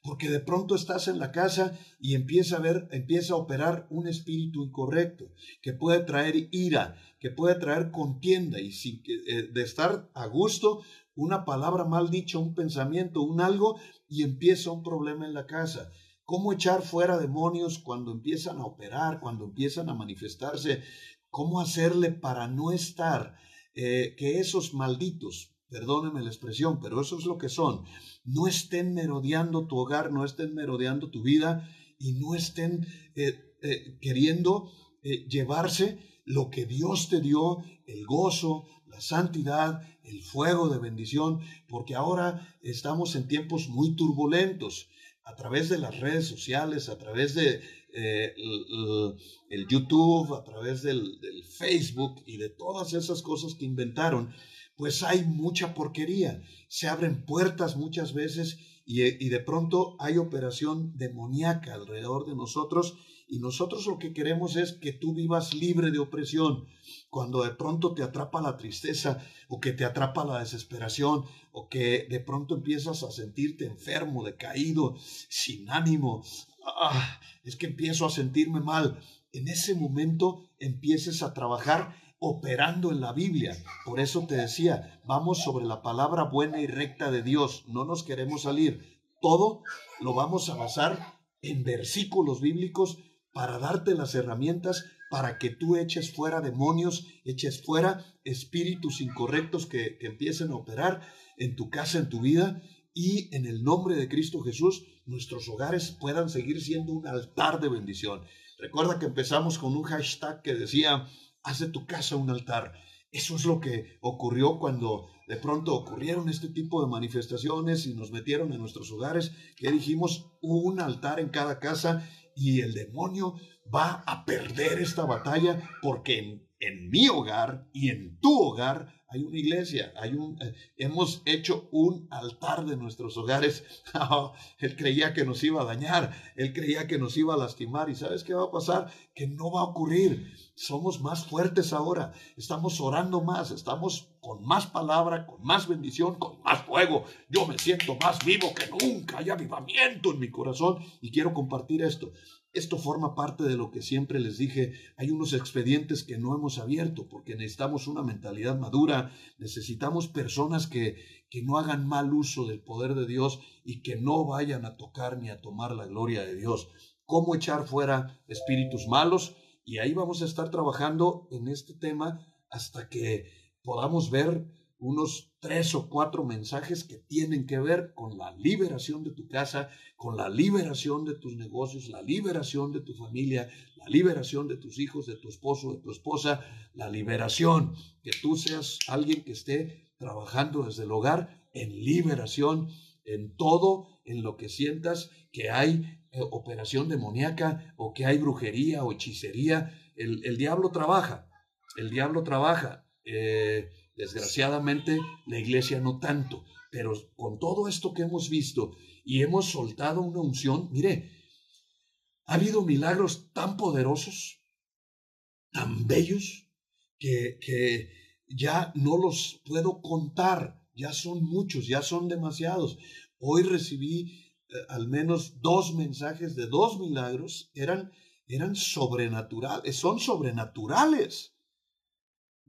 Porque de pronto estás en la casa y empieza a ver, empieza a operar un espíritu incorrecto que puede traer ira, que puede traer contienda y sin eh, de estar a gusto, una palabra mal dicha, un pensamiento, un algo y empieza un problema en la casa. ¿Cómo echar fuera demonios cuando empiezan a operar, cuando empiezan a manifestarse? ¿Cómo hacerle para no estar eh, que esos malditos, perdónenme la expresión, pero eso es lo que son, no estén merodeando tu hogar, no estén merodeando tu vida y no estén eh, eh, queriendo llevarse lo que Dios te dio, el gozo, la santidad, el fuego de bendición, porque ahora estamos en tiempos muy turbulentos. A través de las redes sociales, a través de eh, el, YouTube, a través del, Facebook y de todas esas cosas que inventaron, pues hay mucha porquería. Se abren puertas muchas veces y, de pronto hay operación demoníaca alrededor de nosotros y nosotros lo que queremos es que tú vivas libre de opresión. Cuando de pronto te atrapa la tristeza o que te atrapa la desesperación o que de pronto empiezas a sentirte enfermo, decaído, sin ánimo, ah, es que empiezo a sentirme mal. En ese momento empieces a trabajar operando en la Biblia. Por eso te decía, vamos sobre la palabra buena y recta de Dios. No nos queremos salir. Todo lo vamos a basar en versículos bíblicos para darte las herramientas para que tú eches fuera demonios, eches fuera espíritus incorrectos que, empiecen a operar en tu casa, en tu vida, y en el nombre de Cristo Jesús, nuestros hogares puedan seguir siendo un altar de bendición. Recuerda que empezamos con un hashtag que decía, haz de tu casa un altar. Eso es lo que ocurrió cuando de pronto ocurrieron este tipo de manifestaciones y nos metieron en nuestros hogares, que dijimos un altar en cada casa y el demonio va a perder esta batalla porque en, mi hogar y en tu hogar hay una iglesia, hay un, eh, hemos hecho un altar de nuestros hogares. Oh, [LAUGHS] él creía que nos iba a dañar, él creía que nos iba a lastimar y ¿sabes qué va a pasar? Que no va a ocurrir. Somos más fuertes ahora, estamos orando más, estamos con más palabra, con más bendición, con más fuego. Yo me siento más vivo que nunca, hay avivamiento en mi corazón y quiero compartir esto. Esto forma parte de lo que siempre les dije. Hay unos expedientes que no hemos abierto porque necesitamos una mentalidad madura, necesitamos personas que, que no hagan mal uso del poder de Dios y que no vayan a tocar ni a tomar la gloria de Dios. ¿Cómo echar fuera espíritus malos? Y ahí vamos a estar trabajando en este tema hasta que podamos ver unos tres o cuatro mensajes que tienen que ver con la liberación de tu casa, con la liberación de tus negocios, la liberación de tu familia, la liberación de tus hijos, de tu esposo, de tu esposa, la liberación, que tú seas alguien que esté trabajando desde el hogar en liberación, en todo, en lo que sientas que hay eh, operación demoníaca o que hay brujería o hechicería. El, diablo trabaja, el diablo trabaja. Eh, Desgraciadamente, la iglesia no tanto, pero con todo esto que hemos visto y hemos soltado una unción, mire, ha habido milagros tan poderosos, tan bellos, que, que ya no los puedo contar, ya son muchos, ya son demasiados. Hoy recibí eh, al menos dos mensajes de dos milagros, eran, eran sobrenaturales, son sobrenaturales.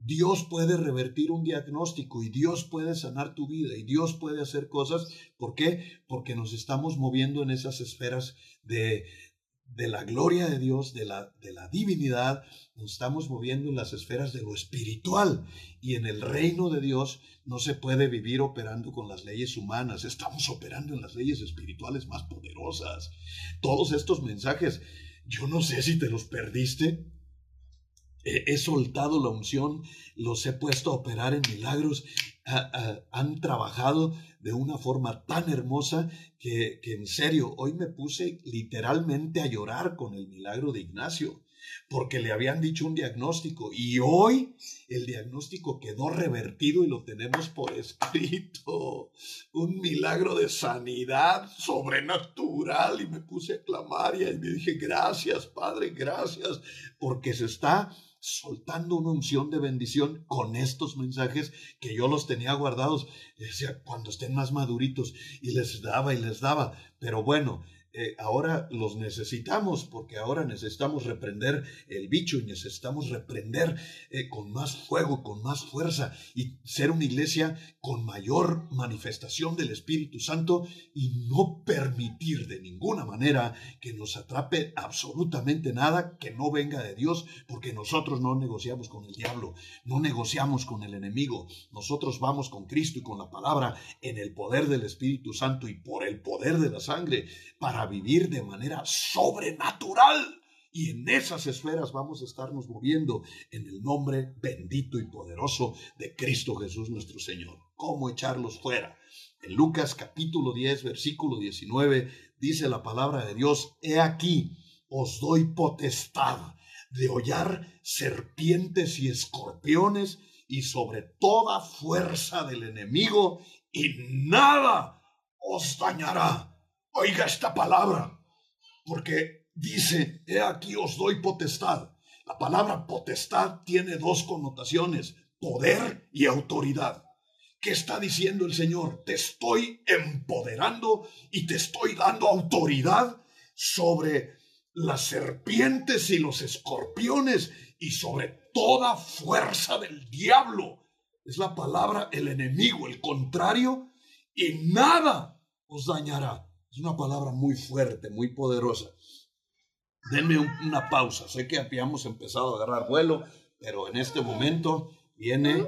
Dios puede revertir un diagnóstico y Dios puede sanar tu vida y Dios puede hacer cosas. ¿Por qué? Porque nos estamos moviendo en esas esferas de, de la gloria de Dios, de la, de la divinidad, nos estamos moviendo en las esferas de lo espiritual. Y en el reino de Dios no se puede vivir operando con las leyes humanas, estamos operando en las leyes espirituales más poderosas. Todos estos mensajes, yo no sé si te los perdiste, he, soltado la unción, los he puesto a operar en milagros, han trabajado de una forma tan hermosa que, en serio, hoy me puse literalmente a llorar con el milagro de Ignacio porque le habían dicho un diagnóstico y hoy el diagnóstico quedó revertido y lo tenemos por escrito. Un milagro de sanidad sobrenatural y me puse a clamar y me dije, gracias Padre, gracias, porque se está soltando una unción de bendición con estos mensajes que yo los tenía guardados. Decía, cuando estén más maduritos, y les daba y les daba. Pero bueno, eh, ahora los necesitamos porque ahora necesitamos reprender el bicho y necesitamos reprender eh, con más fuego, con más fuerza y ser una iglesia con mayor manifestación del Espíritu Santo y no permitir de ninguna manera que nos atrape absolutamente nada que no venga de Dios porque nosotros no negociamos con el diablo, no negociamos con el enemigo, nosotros vamos con Cristo y con la palabra en el poder del Espíritu Santo y por el poder de la sangre para vivir de manera sobrenatural. Y en esas esferas vamos a estarnos moviendo en el nombre bendito y poderoso de Cristo Jesús nuestro Señor. ¿Cómo echarlos fuera? En Lucas capítulo 10, versículo 19, dice la palabra de Dios, He aquí, os doy potestad de hollar serpientes y escorpiones y sobre toda fuerza del enemigo, y nada os dañará. Oiga esta palabra, porque dice, he aquí os doy potestad. La palabra potestad tiene dos connotaciones, poder y autoridad. ¿Qué está diciendo el Señor? Te estoy empoderando y te estoy dando autoridad sobre las serpientes y los escorpiones y sobre toda fuerza del diablo. Es la palabra el enemigo, el contrario, y nada os dañará. Es una palabra muy fuerte, muy poderosa. Denme una pausa. Sé que habíamos empezado a agarrar vuelo, pero en este momento viene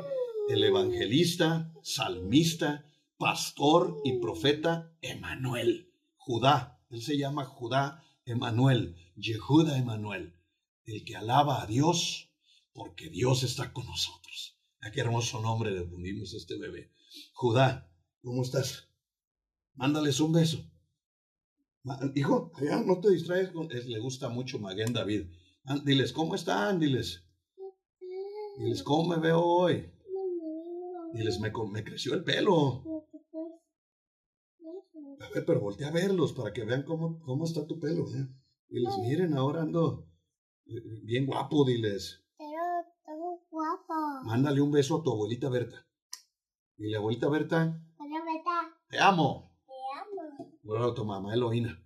el evangelista, salmista, pastor y profeta Emanuel. Judá. Él se llama Judá Emanuel. Yehuda Emanuel. El que alaba a Dios porque Dios está con nosotros. A qué hermoso nombre le ponimos a este bebé. Judá, ¿cómo estás? Mándales un beso. Hijo, ya no te distraes, le gusta mucho Maguen David. Diles, ¿cómo están? Diles. Diles, ¿cómo me veo hoy? Diles, me, me creció el pelo. A ver, pero voltea a verlos para que vean cómo, cómo está tu pelo. ¿eh? Diles, miren, ahora ando eh, bien guapo, diles. Pero todo guapo. Mándale un beso a tu abuelita Berta. Y la abuelita Berta, Hola, Beta. te amo. Bueno, tu mamá Eloína.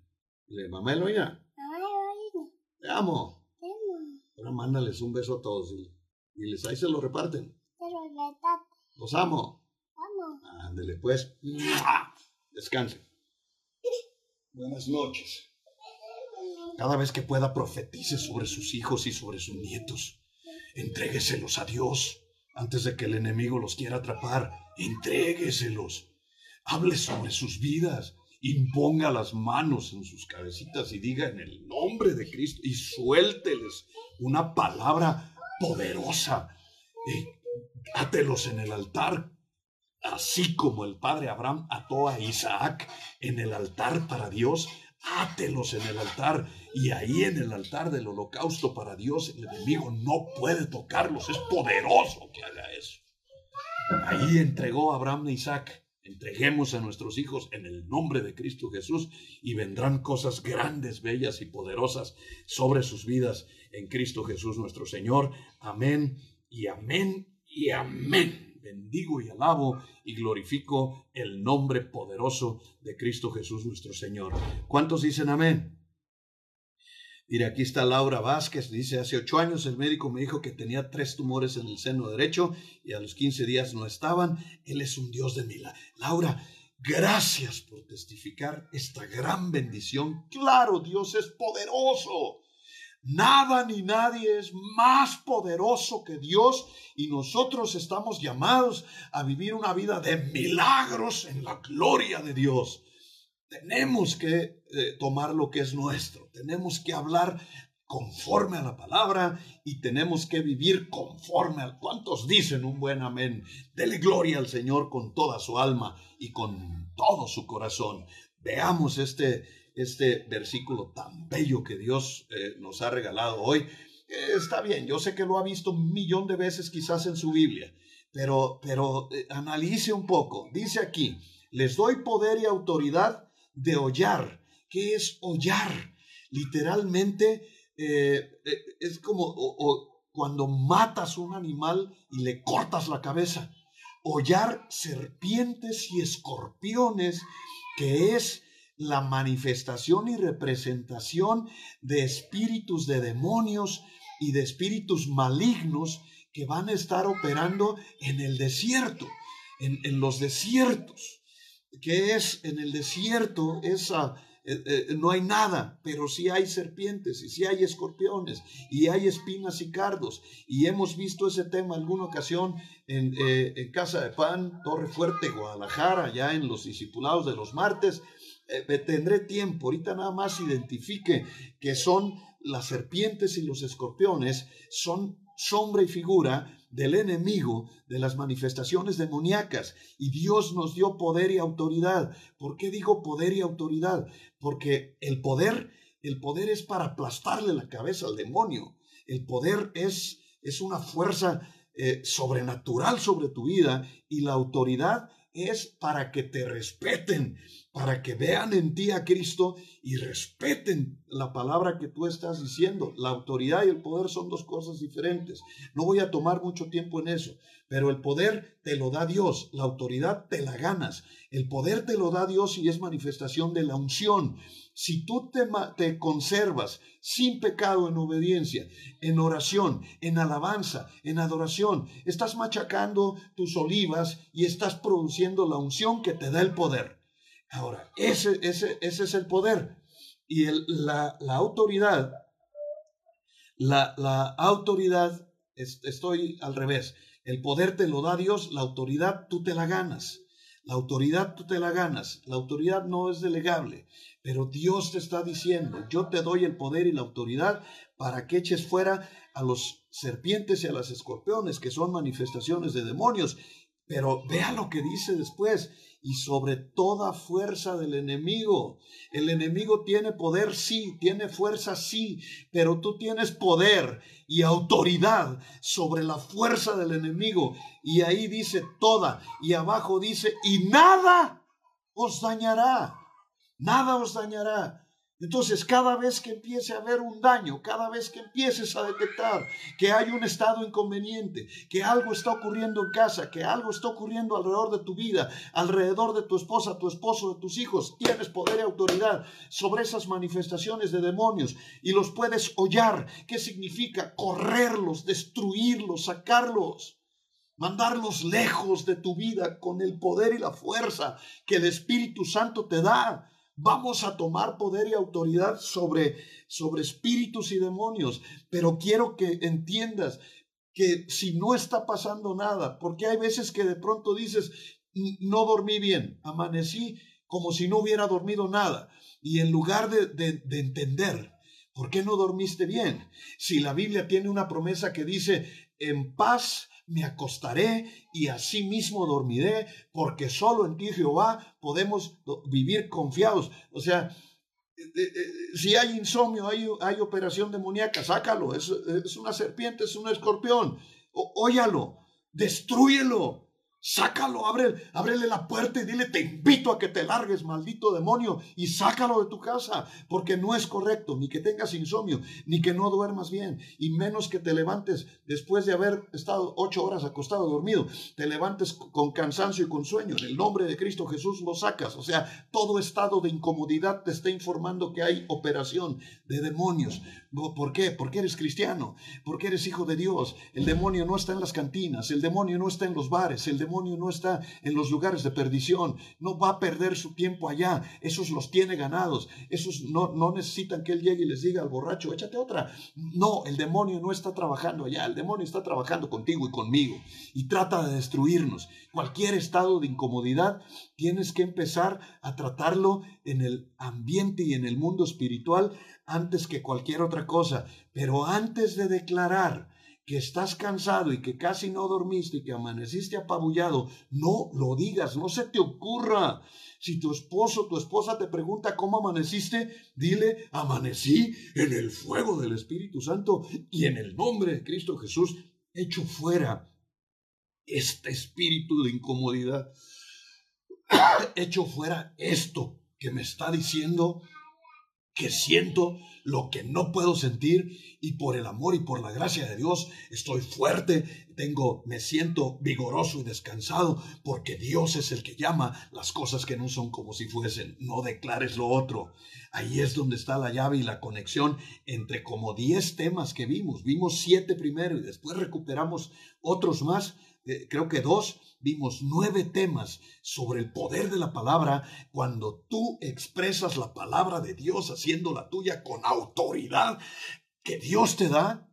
Le mamá Eloína, Ay, oye, te amo. te amo. Ahora mándales un beso a todos y, y les ahí se lo reparten. Pero, Beta, Los amo. amo. Ándele pues. Descanse. Buenas noches. Cada vez que pueda profetice sobre sus hijos y sobre sus nietos. Entrégueselos a Dios antes de que el enemigo los quiera atrapar. Entrégueselos. Hable sobre sus vidas. Imponga las manos en sus cabecitas y diga en el nombre de Cristo y suélteles una palabra poderosa. Eh, átelos en el altar Así como el padre Abraham ató a Isaac en el altar para Dios, átelos en el altar. Y ahí en el altar del holocausto para Dios, el enemigo no puede tocarlos. Es poderoso que haga eso. Ahí entregó Abraham a Isaac. Entreguemos a nuestros hijos en el nombre de Cristo Jesús y vendrán cosas grandes, bellas y poderosas sobre sus vidas en Cristo Jesús nuestro Señor. Amén y amén y amén bendigo y alabo y glorifico el nombre poderoso de Cristo Jesús nuestro Señor. ¿Cuántos dicen amén? Mire, aquí está Laura Vázquez, dice, hace ocho años el médico me dijo que tenía tres tumores en el seno derecho y a los 15 días no estaban. Él es un Dios de milagros. Laura, gracias por testificar esta gran bendición. Claro, Dios es poderoso. Nada ni nadie es más poderoso que Dios y nosotros estamos llamados a vivir una vida de milagros en la gloria de Dios. Tenemos que eh, tomar lo que es nuestro, tenemos que hablar conforme a la palabra y tenemos que vivir conforme a cuantos dicen un buen amén. Dele gloria al Señor con toda su alma y con todo su corazón. Veamos este este versículo tan bello que Dios eh, nos ha regalado hoy. Eh, está bien, yo sé que lo ha visto un millón de veces quizás en su Biblia, pero, pero analice un poco. Dice aquí, les doy poder y autoridad de hollar. ¿Qué es hollar? Literalmente es como cuando matas un animal y le cortas la cabeza. Hollar serpientes y escorpiones, que es la manifestación y representación de espíritus de demonios y de espíritus malignos que van a estar operando en el desierto, en, los desiertos. Que es en el desierto? Esa, eh, eh, no hay nada, pero sí hay serpientes y sí hay escorpiones y hay espinas y cardos. Y hemos visto ese tema alguna ocasión en, eh, en Casa de Pan, Torre Fuerte, Guadalajara, ya en los discipulados de los martes tendré tiempo, ahorita nada más identifique que son las serpientes y los escorpiones, son sombra y figura del enemigo, de las manifestaciones demoníacas. Y Dios nos dio poder y autoridad. ¿Por qué digo poder y autoridad? Porque el poder, el poder es para aplastarle la cabeza al demonio. El poder es, es una fuerza eh, sobrenatural sobre tu vida y la autoridad es para que te respeten, para que vean en ti a Cristo y respeten la palabra que tú estás diciendo. La autoridad y el poder son dos cosas diferentes. No voy a tomar mucho tiempo en eso, pero el poder te lo da Dios, la autoridad te la ganas. El poder te lo da Dios y es manifestación de la unción. Si tú te, conservas sin pecado en obediencia, en oración, en alabanza, en adoración, estás machacando tus olivas y estás produciendo la unción que te da el poder. Ahora, ese, ese, ese es el poder. Y el, la, la, autoridad, la, la autoridad, estoy al revés. El poder te lo da Dios, la autoridad tú te la ganas. La autoridad tú te la ganas. La autoridad no es delegable. Pero Dios te está diciendo, yo te doy el poder y la autoridad para que eches fuera a los serpientes y a las escorpiones, que son manifestaciones de demonios. Pero vea lo que dice después y sobre toda fuerza del enemigo. El enemigo tiene poder, sí, tiene fuerza, sí, pero tú tienes poder y autoridad sobre la fuerza del enemigo. Y ahí dice toda, y abajo dice, y nada os dañará, nada os dañará. Entonces, cada vez que empiece a haber un daño, cada vez que empieces a detectar que hay un estado inconveniente, que algo está ocurriendo en casa, que algo está ocurriendo alrededor de tu vida, alrededor de tu esposa, tu esposo, de tus hijos, tienes poder y autoridad sobre esas manifestaciones de demonios y los puedes hollar. ¿Qué significa? Correrlos, destruirlos, sacarlos mandarlos lejos de tu vida con el poder y la fuerza que el Espíritu Santo te da. Vamos a tomar poder y autoridad sobre, sobre espíritus y demonios, pero quiero que entiendas que si no está pasando nada, porque hay veces que de pronto dices, no dormí bien, amanecí como si no hubiera dormido nada, y en lugar de, de entender, ¿por qué no dormiste bien? Si la Biblia tiene una promesa que dice, en paz me acostaré y así mismo dormiré, porque solo en ti, Jehová, podemos vivir confiados. O sea, eh, eh, eh, si hay insomnio, hay, operación demoníaca, sácalo. Es, una serpiente, es un escorpión. óyalo, destruyelo. Sácalo, abre, ábrele la puerta y dile, te invito a que te largues, maldito demonio, y sácalo de tu casa, porque no es correcto, ni que tengas insomnio, ni que no duermas bien, y menos que te levantes después de haber estado ocho horas acostado dormido, te levantes con cansancio y con sueño. En el nombre de Cristo Jesús lo sacas. O sea, todo estado de incomodidad te está informando que hay operación de demonios. ¿Por qué? Porque eres cristiano, porque eres hijo de Dios. El demonio no está en las cantinas, el demonio no está en los bares, el demonio no está en los lugares de perdición, no va a perder su tiempo allá. Esos los tiene ganados, esos no, no necesitan que él llegue y les diga al borracho, échate otra. No, el demonio no está trabajando allá, el demonio está trabajando contigo y conmigo y trata de destruirnos. Cualquier estado de incomodidad tienes que empezar a tratarlo en el ambiente y en el mundo espiritual antes que cualquier otra cosa. Pero antes de declarar que estás cansado y que casi no dormiste y que amaneciste apabullado, no lo digas, no se te ocurra. Si tu esposo, tu esposa te pregunta cómo amaneciste, dile, amanecí en el fuego del Espíritu Santo y en el nombre de Cristo Jesús, echo fuera este espíritu de incomodidad. [COUGHS] Echo fuera esto que me está diciendo que siento lo que no puedo sentir y por el amor y por la gracia de Dios estoy fuerte, tengo me siento vigoroso y descansado porque Dios es el que llama las cosas que no son como si fuesen, no declares lo otro. Ahí es donde está la llave y la conexión entre como 10 temas que vimos, vimos siete primero y después recuperamos otros más eh, creo que dos, vimos nueve temas sobre el poder de la palabra cuando tú expresas la palabra de Dios haciendo la tuya con autoridad que Dios te da,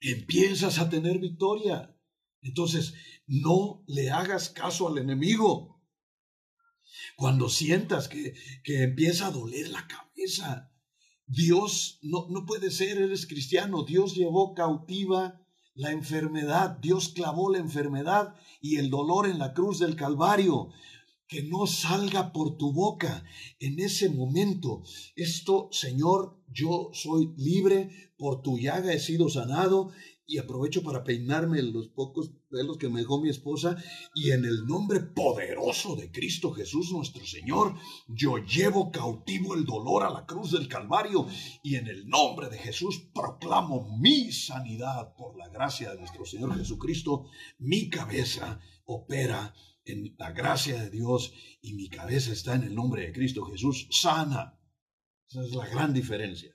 empiezas a tener victoria. Entonces, no le hagas caso al enemigo. Cuando sientas que, que empieza a doler la cabeza, Dios no, no puede ser, eres cristiano, Dios llevó cautiva la enfermedad. Dios clavó la enfermedad y el dolor en la cruz del Calvario. Que no salga por tu boca en ese momento. Esto, Señor, yo soy libre, por tu llaga he sido sanado y aprovecho para peinarme los pocos pelos que me dejó mi esposa y en el nombre poderoso de Cristo Jesús nuestro Señor, yo llevo cautivo el dolor a la cruz del Calvario y en el nombre de Jesús proclamo mi sanidad por la gracia de nuestro Señor Jesucristo. Mi cabeza opera en la gracia de Dios y mi cabeza está en el nombre de Cristo Jesús sana. Esa es la gran diferencia.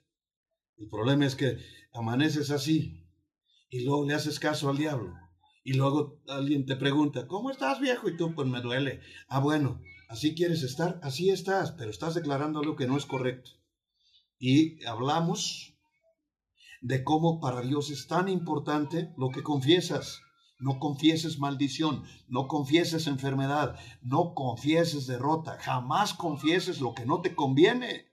El problema es que amaneces así y luego le haces caso al diablo. Y luego alguien te pregunta, ¿cómo estás viejo? Y tú, pues me duele. Ah, bueno, así quieres estar, así estás, pero estás declarando algo que no es correcto. Y hablamos de cómo para Dios es tan importante lo que confiesas. No confieses maldición, no confieses enfermedad, no confieses derrota, jamás confieses lo que no te conviene.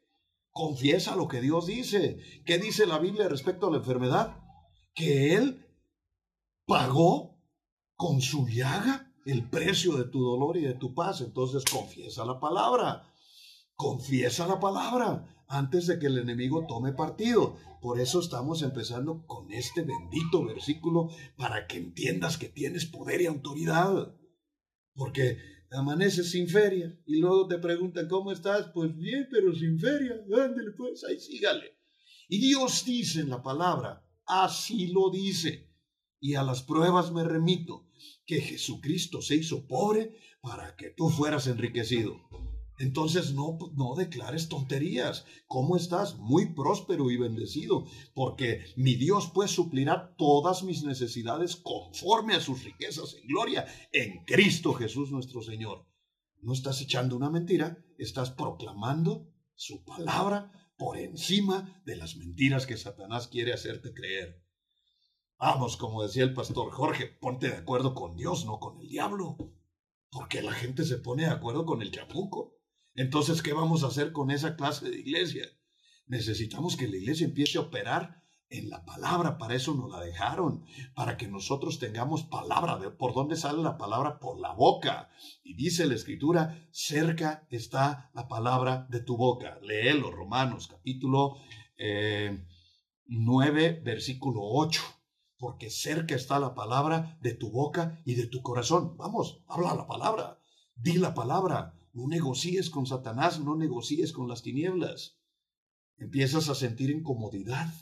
Confiesa lo que Dios dice. ¿Qué dice la Biblia respecto a la enfermedad? Que Él pagó con su llaga el precio de tu dolor y de tu paz. Entonces confiesa la palabra. Confiesa la palabra antes de que el enemigo tome partido. Por eso estamos empezando con este bendito versículo para que entiendas que tienes poder y autoridad. Porque amaneces sin feria y luego te preguntan, ¿cómo estás? Pues bien, pero sin feria. Ándale, pues, ahí sígale. Y Dios dice en la palabra, así lo dice. Y a las pruebas me remito, que Jesucristo se hizo pobre para que tú fueras enriquecido. Entonces no, no declares tonterías. ¿Cómo estás? Muy próspero y bendecido, porque mi Dios pues suplirá todas mis necesidades conforme a sus riquezas en gloria en Cristo Jesús nuestro Señor. No estás echando una mentira, estás proclamando su palabra por encima de las mentiras que Satanás quiere hacerte creer. Vamos, como decía el pastor Jorge, ponte de acuerdo con Dios, no con el diablo. Porque la gente se pone de acuerdo con el chapuco. Entonces, ¿qué vamos a hacer con esa clase de iglesia? Necesitamos que la iglesia empiece a operar en la palabra, para eso nos la dejaron, para que nosotros tengamos palabra. ¿Por dónde sale la palabra? Por la boca. Y dice la escritura, cerca está la palabra de tu boca. Léelo, Romanos, capítulo 9, eh, versículo 8. Porque cerca está la palabra de tu boca y de tu corazón. Vamos, habla la palabra, di la palabra. No negocies con Satanás, no negocies con las tinieblas. Empiezas a sentir incomodidad,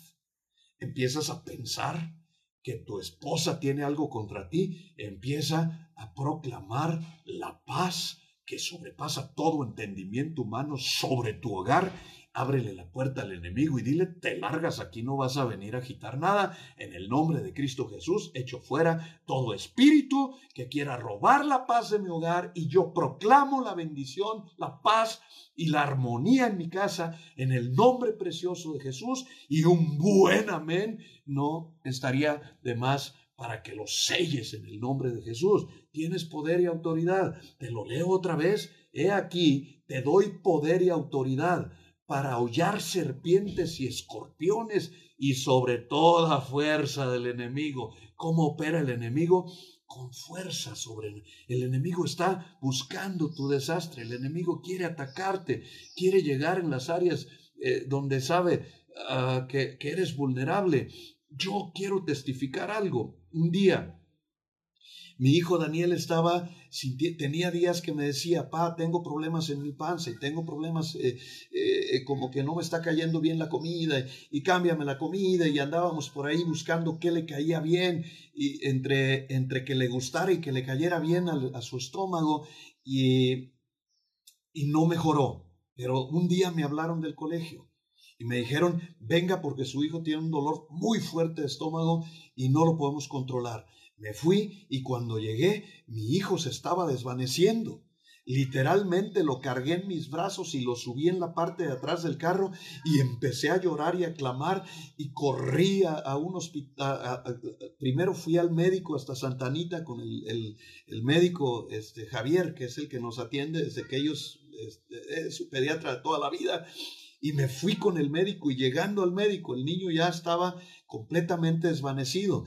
empiezas a pensar que tu esposa tiene algo contra ti, empieza a proclamar la paz que sobrepasa todo entendimiento humano sobre tu hogar ábrele la puerta al enemigo y dile, te largas, aquí no vas a venir a agitar nada. En el nombre de Cristo Jesús, echo fuera todo espíritu que quiera robar la paz de mi hogar y yo proclamo la bendición, la paz y la armonía en mi casa en el nombre precioso de Jesús y un buen amén no estaría de más para que lo selles en el nombre de Jesús. Tienes poder y autoridad. Te lo leo otra vez. He aquí, te doy poder y autoridad para hollar serpientes y escorpiones y sobre toda fuerza del enemigo. ¿Cómo opera el enemigo? Con fuerza sobre el, el enemigo está buscando tu desastre, el enemigo quiere atacarte, quiere llegar en las áreas eh, donde sabe ah, que, que eres vulnerable. Yo quiero testificar algo. Un día mi hijo Daniel estaba, tenía días que me decía, pa, tengo problemas en mi panza y tengo problemas eh, eh, como que no me está cayendo bien la comida y, cámbiame la comida y andábamos por ahí buscando qué le caía bien y entre, entre que le gustara y que le cayera bien a, su estómago y, y no mejoró. Pero un día me hablaron del colegio y me dijeron, venga porque su hijo tiene un dolor muy fuerte de estómago y no lo podemos controlar. Me fui y cuando llegué mi hijo se estaba desvaneciendo. Literalmente lo cargué en mis brazos y lo subí en la parte de atrás del carro y empecé a llorar y a clamar y corrí a, un hospital. primero fui al médico hasta Santa Anita con el, médico este, Javier, que es el que nos atiende desde que ellos, este, es su pediatra de toda la vida. Y me fui con el médico y llegando al médico, el niño ya estaba completamente desvanecido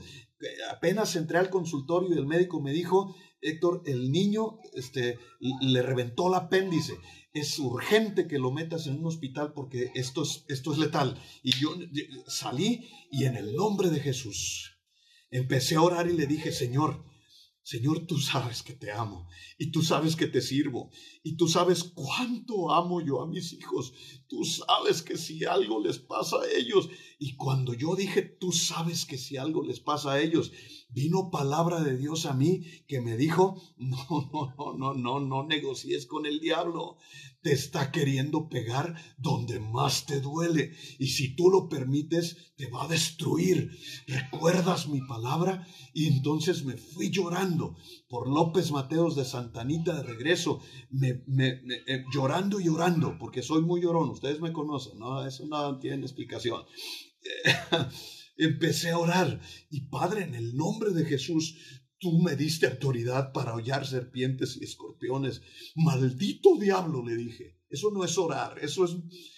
apenas entré al consultorio y el médico me dijo, Héctor, el niño este, le reventó el apéndice. Es urgente que lo metas en un hospital porque esto es, esto es letal. Y yo salí y en el nombre de Jesús empecé a orar y le dije, Señor, Señor, tú sabes que te amo y tú sabes que te sirvo y tú sabes cuánto amo yo a mis hijos. Tú sabes que si algo les pasa a ellos y cuando yo dije, tú sabes que si algo les pasa a ellos, vino palabra de Dios a mí que me dijo, no, [LAUGHS] no, no, no, no, no negocies con el diablo te está queriendo pegar donde más te duele. Y si tú lo permites, te va a destruir. ¿Recuerdas mi palabra? Y entonces me fui llorando por López Mateos de Santanita de regreso, me, eh, llorando y llorando, porque soy muy llorón. Ustedes me conocen, ¿no? Eso no tiene explicación. [LAUGHS] Empecé a orar y Padre, en el nombre de Jesús, Tú me diste autoridad para hollar serpientes y escorpiones. Maldito diablo, le dije. Eso no es orar, eso es,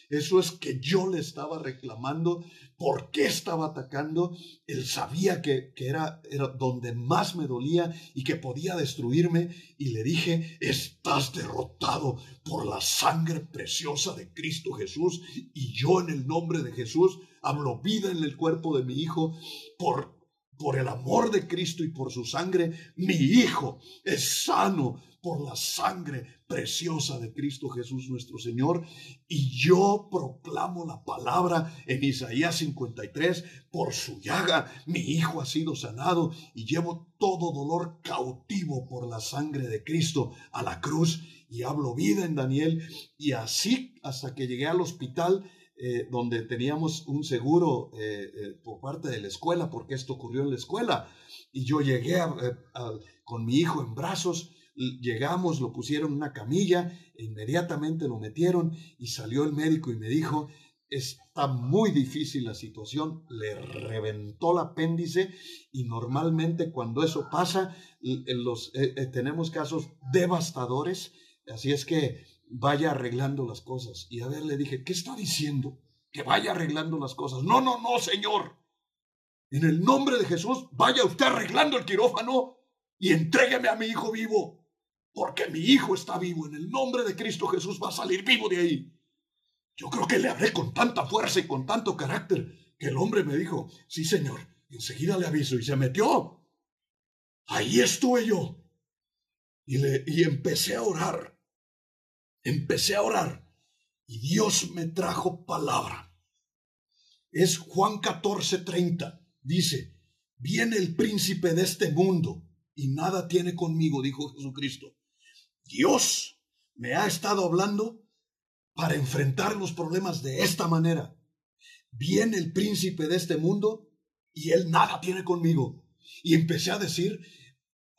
eso es que yo le estaba reclamando por qué estaba atacando. Él sabía que, que era, era donde más me dolía y que podía destruirme. Y le dije, estás derrotado por la sangre preciosa de Cristo Jesús. Y yo en el nombre de Jesús hablo vida en el cuerpo de mi hijo por por el amor de Cristo y por su sangre, mi hijo es sano por la sangre preciosa de Cristo Jesús nuestro Señor. Y yo proclamo la palabra en Isaías 53, por su llaga mi hijo ha sido sanado y llevo todo dolor cautivo por la sangre de Cristo a la cruz y hablo vida en Daniel y así hasta que llegué al hospital eh, donde teníamos un seguro eh, eh, por parte de la escuela, porque esto ocurrió en la escuela. Y yo llegué con mi hijo en brazos, llegamos, lo pusieron en una camilla, e inmediatamente lo metieron y salió el médico y me dijo, está muy difícil la situación, le reventó el apéndice y normalmente cuando eso pasa, tenemos casos devastadores, así es que vaya arreglando las cosas. Y a ver, le dije, ¿qué está diciendo? Que vaya arreglando las cosas. No, no, no, señor. En el nombre de Jesús, vaya usted arreglando el quirófano y entrégueme a mi hijo vivo. Porque mi hijo está vivo. En el nombre de Cristo Jesús va a salir vivo de ahí. Yo creo que le hablé con tanta fuerza y con tanto carácter que el hombre me dijo, sí, señor, enseguida le aviso. Y se metió. Ahí estuve yo. Y, le, y empecé a orar empecé a orar y Dios me trajo palabra. Es Juan 14:30. Dice, viene el príncipe de este mundo y nada tiene conmigo, dijo Jesucristo. Dios me ha estado hablando para enfrentar los problemas de esta manera. Viene el príncipe de este mundo y él nada tiene conmigo. Y empecé a decir,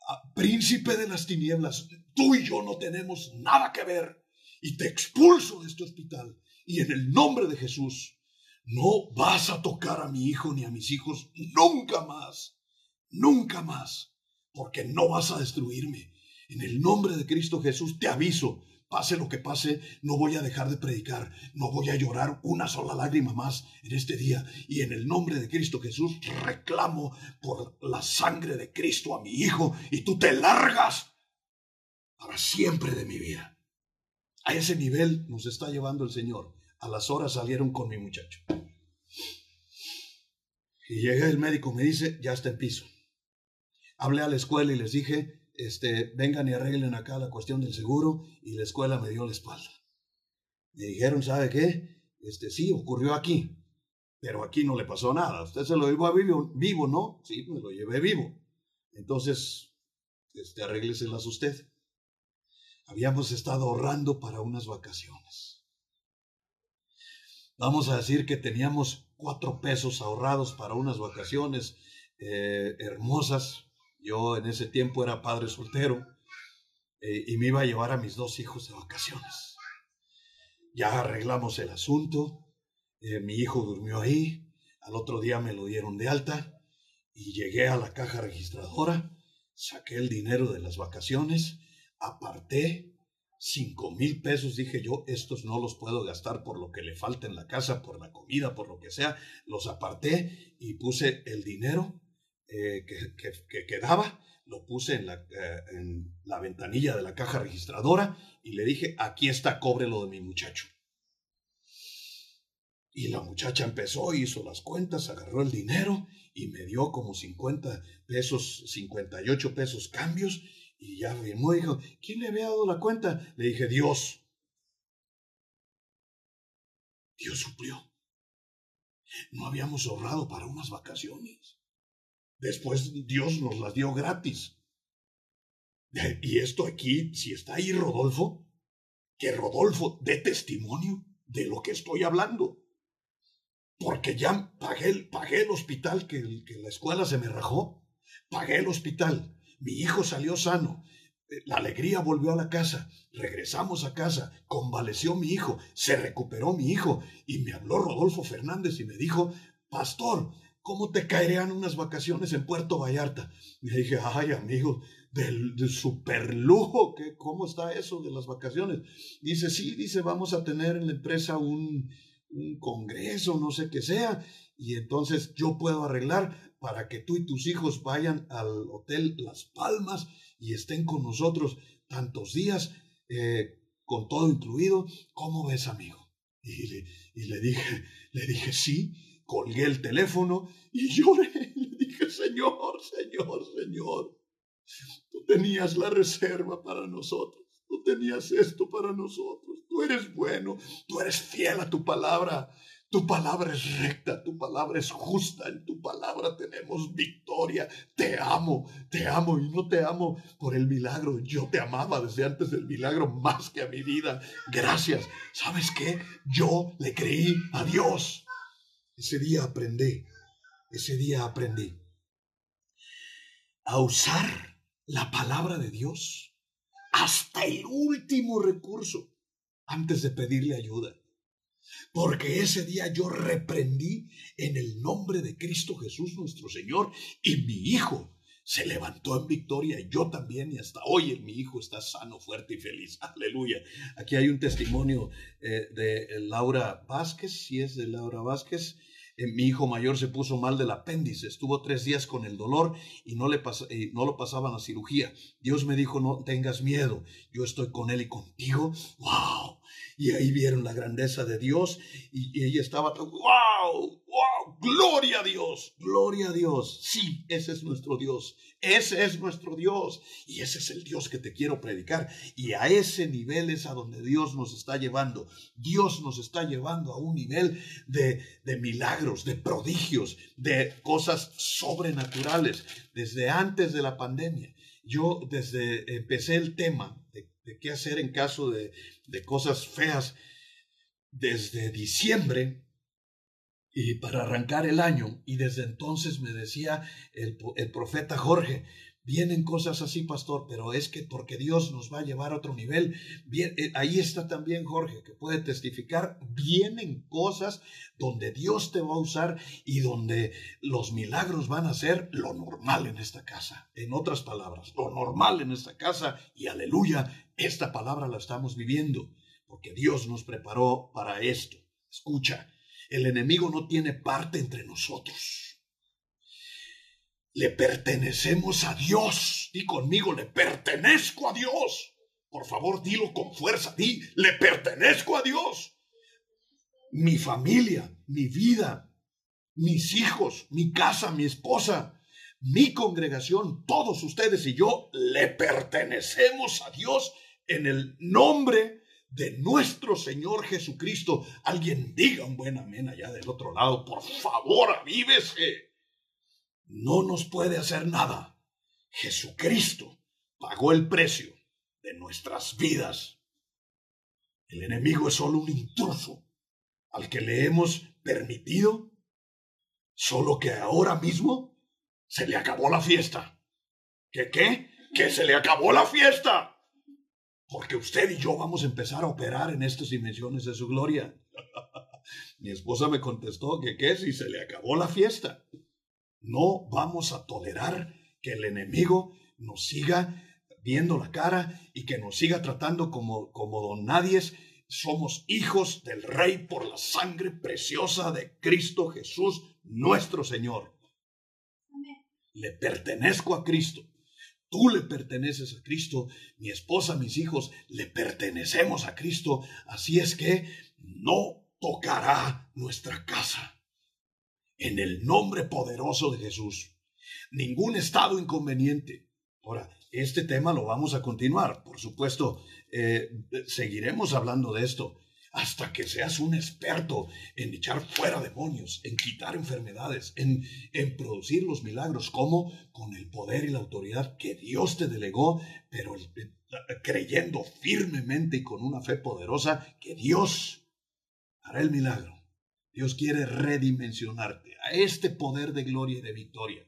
ah, príncipe de las tinieblas, tú y yo no tenemos nada que ver y te expulso de este hospital. Y en el nombre de Jesús, no vas a tocar a mi hijo ni a mis hijos nunca más, nunca más, porque no vas a destruirme. En el nombre de Cristo Jesús te aviso, pase lo que pase, no voy a dejar de predicar, no voy a llorar una sola lágrima más en este día. Y en el nombre de Cristo Jesús reclamo por la sangre de Cristo a mi hijo y tú te largas para siempre de mi vida. A ese nivel nos está llevando el Señor. A las horas salieron con mi muchacho. Y llega el médico, me dice, ya está en piso. Hablé a la escuela y les dije, este, vengan y arreglen acá la cuestión del seguro y la escuela me dio la espalda. Me dijeron, ¿sabe qué? Este, sí, ocurrió aquí, pero aquí no le pasó nada. Usted se lo llevó a vivo, vivo ¿no? Sí, me lo llevé vivo. Entonces, este, arrégleselas usted. Habíamos estado ahorrando para unas vacaciones. Vamos a decir que teníamos cuatro pesos ahorrados para unas vacaciones eh, hermosas. Yo en ese tiempo era padre soltero eh, y me iba a llevar a mis dos hijos de vacaciones. Ya arreglamos el asunto. Eh, mi hijo durmió ahí. Al otro día me lo dieron de alta y llegué a la caja registradora, saqué el dinero de las vacaciones aparté cinco mil pesos, dije yo, estos no los puedo gastar por lo que le falta en la casa, por la comida, por lo que sea, los aparté y puse el dinero eh, que, quedaba, lo puse en la, eh, en la ventanilla de la caja registradora y le dije, aquí está, cóbrelo de mi muchacho. Y la muchacha empezó, hizo las cuentas, agarró el dinero y me dio como 50 pesos, 58 pesos cambios y ya firmó, dijo, ¿quién le había dado la cuenta? Le dije, Dios. Dios suplió. No habíamos ahorrado para unas vacaciones. Después Dios nos las dio gratis. Y esto aquí, si está ahí Rodolfo, que Rodolfo dé testimonio de lo que estoy hablando. Porque ya pagué, el hospital que, que la escuela se me rajó. Pagué el hospital mi hijo salió sano. La alegría volvió a la casa. Regresamos a casa. Convaleció mi hijo. Se recuperó mi hijo. Y me habló Rodolfo Fernández y me dijo, Pastor, ¿cómo te caerían unas vacaciones en Puerto Vallarta? Y dije, ay, amigo, del, super lujo, ¿cómo está eso de las vacaciones? Dice, sí, dice, vamos a tener en la empresa un, un congreso, no sé qué sea, y entonces yo puedo arreglar para que tú y tus hijos vayan al hotel Las Palmas y estén con nosotros tantos días, eh, con todo incluido. ¿Cómo ves, amigo? Y le, dije, le dije sí, colgué el teléfono y lloré. [LAUGHS] Le dije, Señor, Señor, Señor. Tú tenías la reserva para nosotros. Tú tenías esto para nosotros. Tú eres bueno. Tú eres fiel a tu palabra. Tu palabra es recta, tu palabra es justa, en tu palabra tenemos victoria. Te amo, te amo y no te amo por el milagro. Yo te amaba desde antes del milagro más que a mi vida. Gracias. ¿Sabes qué? Yo le creí a Dios. Ese día aprendí, ese día aprendí a usar la palabra de Dios hasta el último recurso antes de pedirle ayuda. Porque ese día yo reprendí en el nombre de Cristo Jesús nuestro Señor y mi hijo se levantó en victoria y yo también y hasta hoy mi hijo está sano, fuerte y feliz. [LAUGHS] Aleluya. Aquí hay un testimonio eh, de Laura Vázquez, si es de Laura Vázquez. Eh, mi hijo mayor se puso mal del apéndice, estuvo tres días con el dolor y no, le y no lo pasaban a cirugía. Dios me dijo, no tengas miedo, yo estoy con él y contigo. ¡Wow! Y ahí vieron la grandeza de Dios y, ella estaba, wow, wow, gloria a Dios, gloria a Dios. Sí, ese es nuestro Dios, ese es nuestro Dios y ese es el Dios que te quiero predicar. Y a ese nivel es a donde Dios nos está llevando. Dios nos está llevando a un nivel de, de milagros, de prodigios, de cosas sobrenaturales desde antes de la pandemia. Yo desde empecé el tema de de qué hacer en caso de, cosas feas desde diciembre y para arrancar el año. Y desde entonces me decía el, el profeta Jorge, Vienen cosas así, pastor, pero es que porque Dios nos va a llevar a otro nivel. Bien, eh, ahí está también Jorge, que puede testificar. Vienen cosas donde Dios te va a usar y donde los milagros van a ser lo normal en esta casa. En otras palabras, lo normal en esta casa. Y aleluya, esta palabra la estamos viviendo, porque Dios nos preparó para esto. Escucha, el enemigo no tiene parte entre nosotros. Le pertenecemos a Dios. Di conmigo, le pertenezco a Dios. Por favor, dilo con fuerza. Di, le pertenezco a Dios. Mi familia, mi vida, mis hijos, mi casa, mi esposa, mi congregación, todos ustedes y yo le pertenecemos a Dios en el nombre de nuestro Señor Jesucristo. Alguien diga un buen amén allá del otro lado. Por favor, avívese no nos puede hacer nada. Jesucristo pagó el precio de nuestras vidas. El enemigo es solo un intruso al que le hemos permitido, solo que ahora mismo se le acabó la fiesta. ¿Qué qué? Que se le acabó la fiesta. Porque usted y yo vamos a empezar a operar en estas dimensiones de su gloria. [LAUGHS] Mi esposa me contestó que qué si se le acabó la fiesta. No vamos a tolerar que el enemigo nos siga viendo la cara y que nos siga tratando como, como don nadies. Somos hijos del Rey por la sangre preciosa de Cristo Jesús, nuestro Señor. Le pertenezco a Cristo. Tú le perteneces a Cristo, mi esposa, mis hijos, le pertenecemos a Cristo. Así es que no tocará nuestra casa en el nombre poderoso de Jesús. Ningún estado inconveniente. Ahora, este tema lo vamos a continuar. Por supuesto, eh, seguiremos hablando de esto hasta que seas un experto en echar fuera demonios, en quitar enfermedades, en, en producir los milagros, como con el poder y la autoridad que Dios te delegó, pero creyendo firmemente y con una fe poderosa que Dios hará el milagro. Dios quiere redimensionarte a este poder de gloria y de victoria.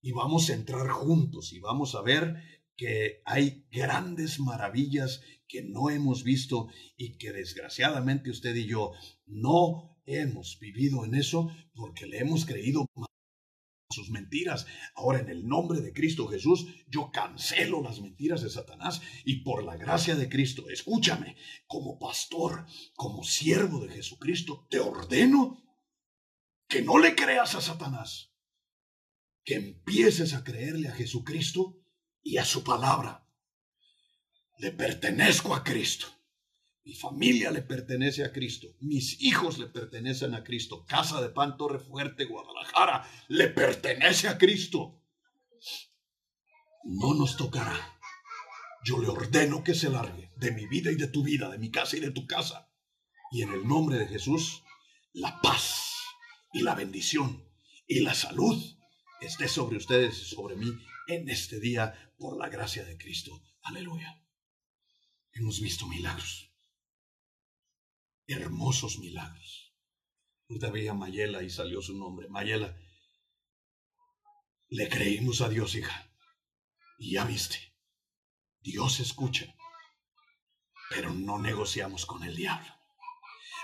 Y vamos a entrar juntos y vamos a ver que hay grandes maravillas que no hemos visto y que desgraciadamente usted y yo no hemos vivido en eso porque le hemos creído sus mentiras. Ahora en el nombre de Cristo Jesús, yo cancelo las mentiras de Satanás y por la gracia de Cristo, escúchame, como pastor, como siervo de Jesucristo, te ordeno que no le creas a Satanás, que empieces a creerle a Jesucristo y a su palabra. Le pertenezco a Cristo. Mi familia le pertenece a Cristo. Mis hijos le pertenecen a Cristo. Casa de Pan Torre Fuerte, Guadalajara, le pertenece a Cristo. No nos tocará. Yo le ordeno que se largue de mi vida y de tu vida, de mi casa y de tu casa. Y en el nombre de Jesús, la paz y la bendición y la salud esté sobre ustedes y sobre mí en este día por la gracia de Cristo. Aleluya. Hemos visto milagros hermosos milagros. Ahorita veía a Mayela y salió su nombre. Mayela, le creímos a Dios, hija. Y ya viste, Dios escucha, pero no negociamos con el diablo.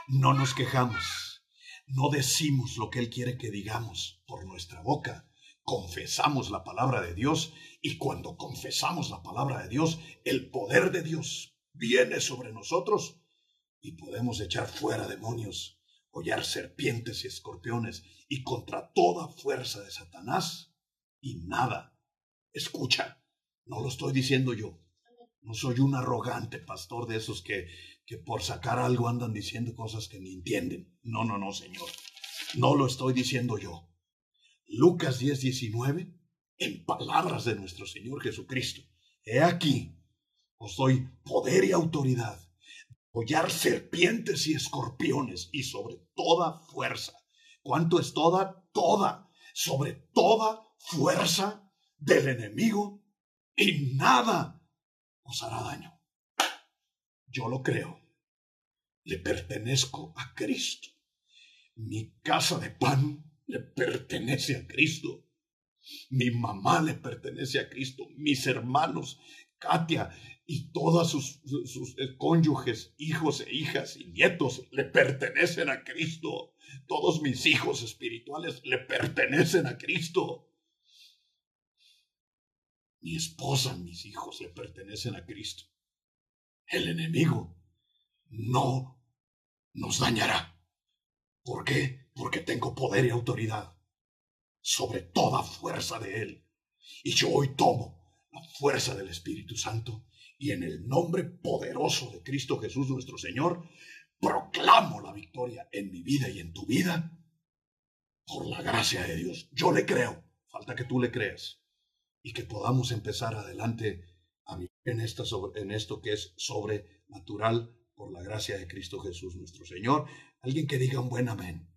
No nos quejamos, no decimos lo que Él quiere que digamos por nuestra boca. Confesamos la palabra de Dios y cuando confesamos la palabra de Dios, el poder de Dios viene sobre nosotros y podemos echar fuera demonios, hollar serpientes y escorpiones y contra toda fuerza de Satanás y nada. Escucha, no lo estoy diciendo yo. No soy un arrogante pastor de esos que, que por sacar algo andan diciendo cosas que ni entienden. No, no, no, Señor. No lo estoy diciendo yo. Lucas 10, 19, en palabras de nuestro Señor Jesucristo. He aquí, os doy poder y autoridad serpientes y escorpiones y sobre toda fuerza. ¿Cuánto es toda? Toda. Sobre toda fuerza del enemigo y nada os hará daño. Yo lo creo. Le pertenezco a Cristo. Mi casa de pan le pertenece a Cristo. Mi mamá le pertenece a Cristo. Mis hermanos, Katia, y todas sus, eh, cónyuges, hijos e hijas y nietos le pertenecen a Cristo. Todos mis hijos espirituales le pertenecen a Cristo. Mi esposa, mis hijos le pertenecen a Cristo. El enemigo no nos dañará. ¿Por qué? Porque tengo poder y autoridad sobre toda fuerza de Él. Y yo hoy tomo fuerza del Espíritu Santo y en el nombre poderoso de Cristo Jesús nuestro Señor, proclamo la victoria en mi vida y en tu vida por la gracia de Dios. Yo le creo, falta que tú le creas y que podamos empezar adelante en, esta en esto que es sobrenatural por la gracia de Cristo Jesús nuestro Señor. Alguien que diga un buen amén.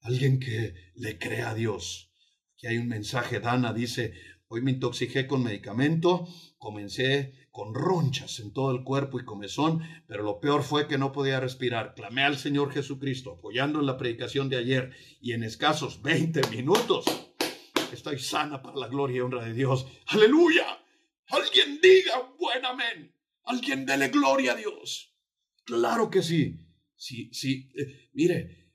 Alguien que le crea a Dios. Aquí hay un mensaje, Dana dice, hoy me intoxiqué con medicamento, comencé con ronchas en todo el cuerpo y comezón, pero lo peor fue que no podía respirar. Clamé al Señor Jesucristo, apoyando en la predicación de ayer, y en escasos 20 minutos estoy sana para la gloria y honra de Dios. Aleluya. Alguien diga buen amén. Alguien dele gloria a Dios. Claro que sí. Sí, sí. Eh, mire,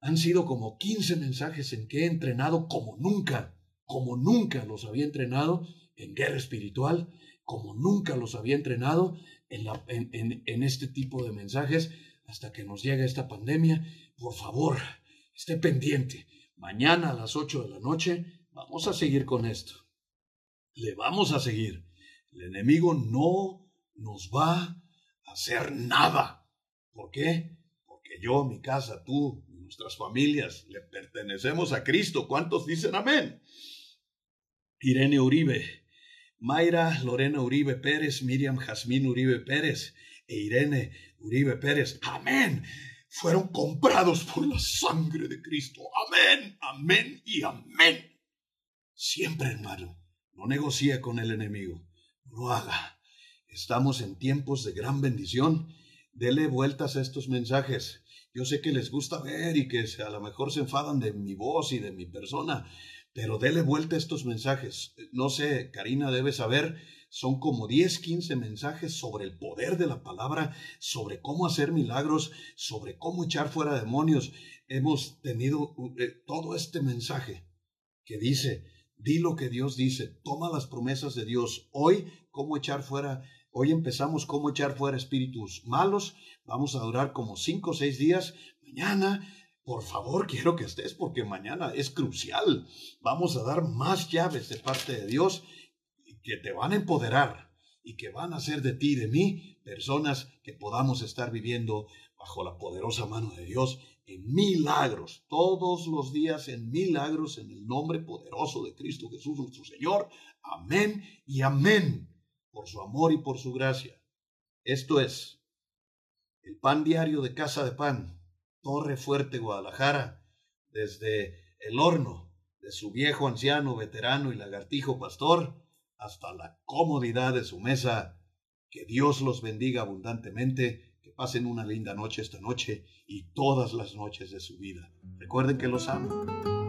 han sido como 15 mensajes en que he entrenado como nunca, como nunca los había entrenado en guerra espiritual como nunca los había entrenado en, este tipo de mensajes hasta que nos llegue esta pandemia. Por favor, esté pendiente. Mañana a las 8 de la noche vamos a seguir con esto. Le vamos a seguir. El enemigo no nos va a hacer nada. ¿Por qué? Porque yo, mi casa, tú, nuestras familias, le pertenecemos a Cristo. ¿Cuántos dicen amén? Irene Uribe, Mayra Lorena Uribe Pérez, Miriam Jazmín Uribe Pérez e Irene Uribe Pérez. Amén. Fueron comprados por la sangre de Cristo. Amén, amén y amén. Siempre, hermano, no negocie con el enemigo. No lo haga. Estamos en tiempos de gran bendición. Dele vueltas a estos mensajes. Yo sé que les gusta ver y que a lo mejor se enfadan de mi voz y de mi persona, pero dele vuelta a estos mensajes. No sé, Karina debe saber, son como 10, 15 mensajes sobre el poder de la palabra, sobre cómo hacer milagros, sobre cómo echar fuera demonios. Hemos tenido eh, todo este mensaje que dice, di lo que Dios dice, toma las promesas de Dios. Hoy, cómo echar fuera, hoy empezamos cómo echar fuera espíritus malos. Vamos a durar como 5 o 6 días. Mañana por favor, quiero que estés porque mañana es crucial. Vamos a dar más llaves de parte de Dios que te van a empoderar. y que van a hacer de ti y de mí personas que podamos estar viviendo bajo la poderosa mano de Dios en milagros, todos los días en milagros en el nombre poderoso de Cristo Jesús nuestro Señor. Amén y amén por su amor y por su gracia. Esto es el pan diario de Casa de Pan, Torre Fuerte, Guadalajara, desde el horno de su viejo anciano, veterano y lagartijo pastor, hasta la comodidad de su mesa. Que Dios los bendiga abundantemente, que pasen una linda noche esta noche y todas las noches de su vida. Recuerden que los amo.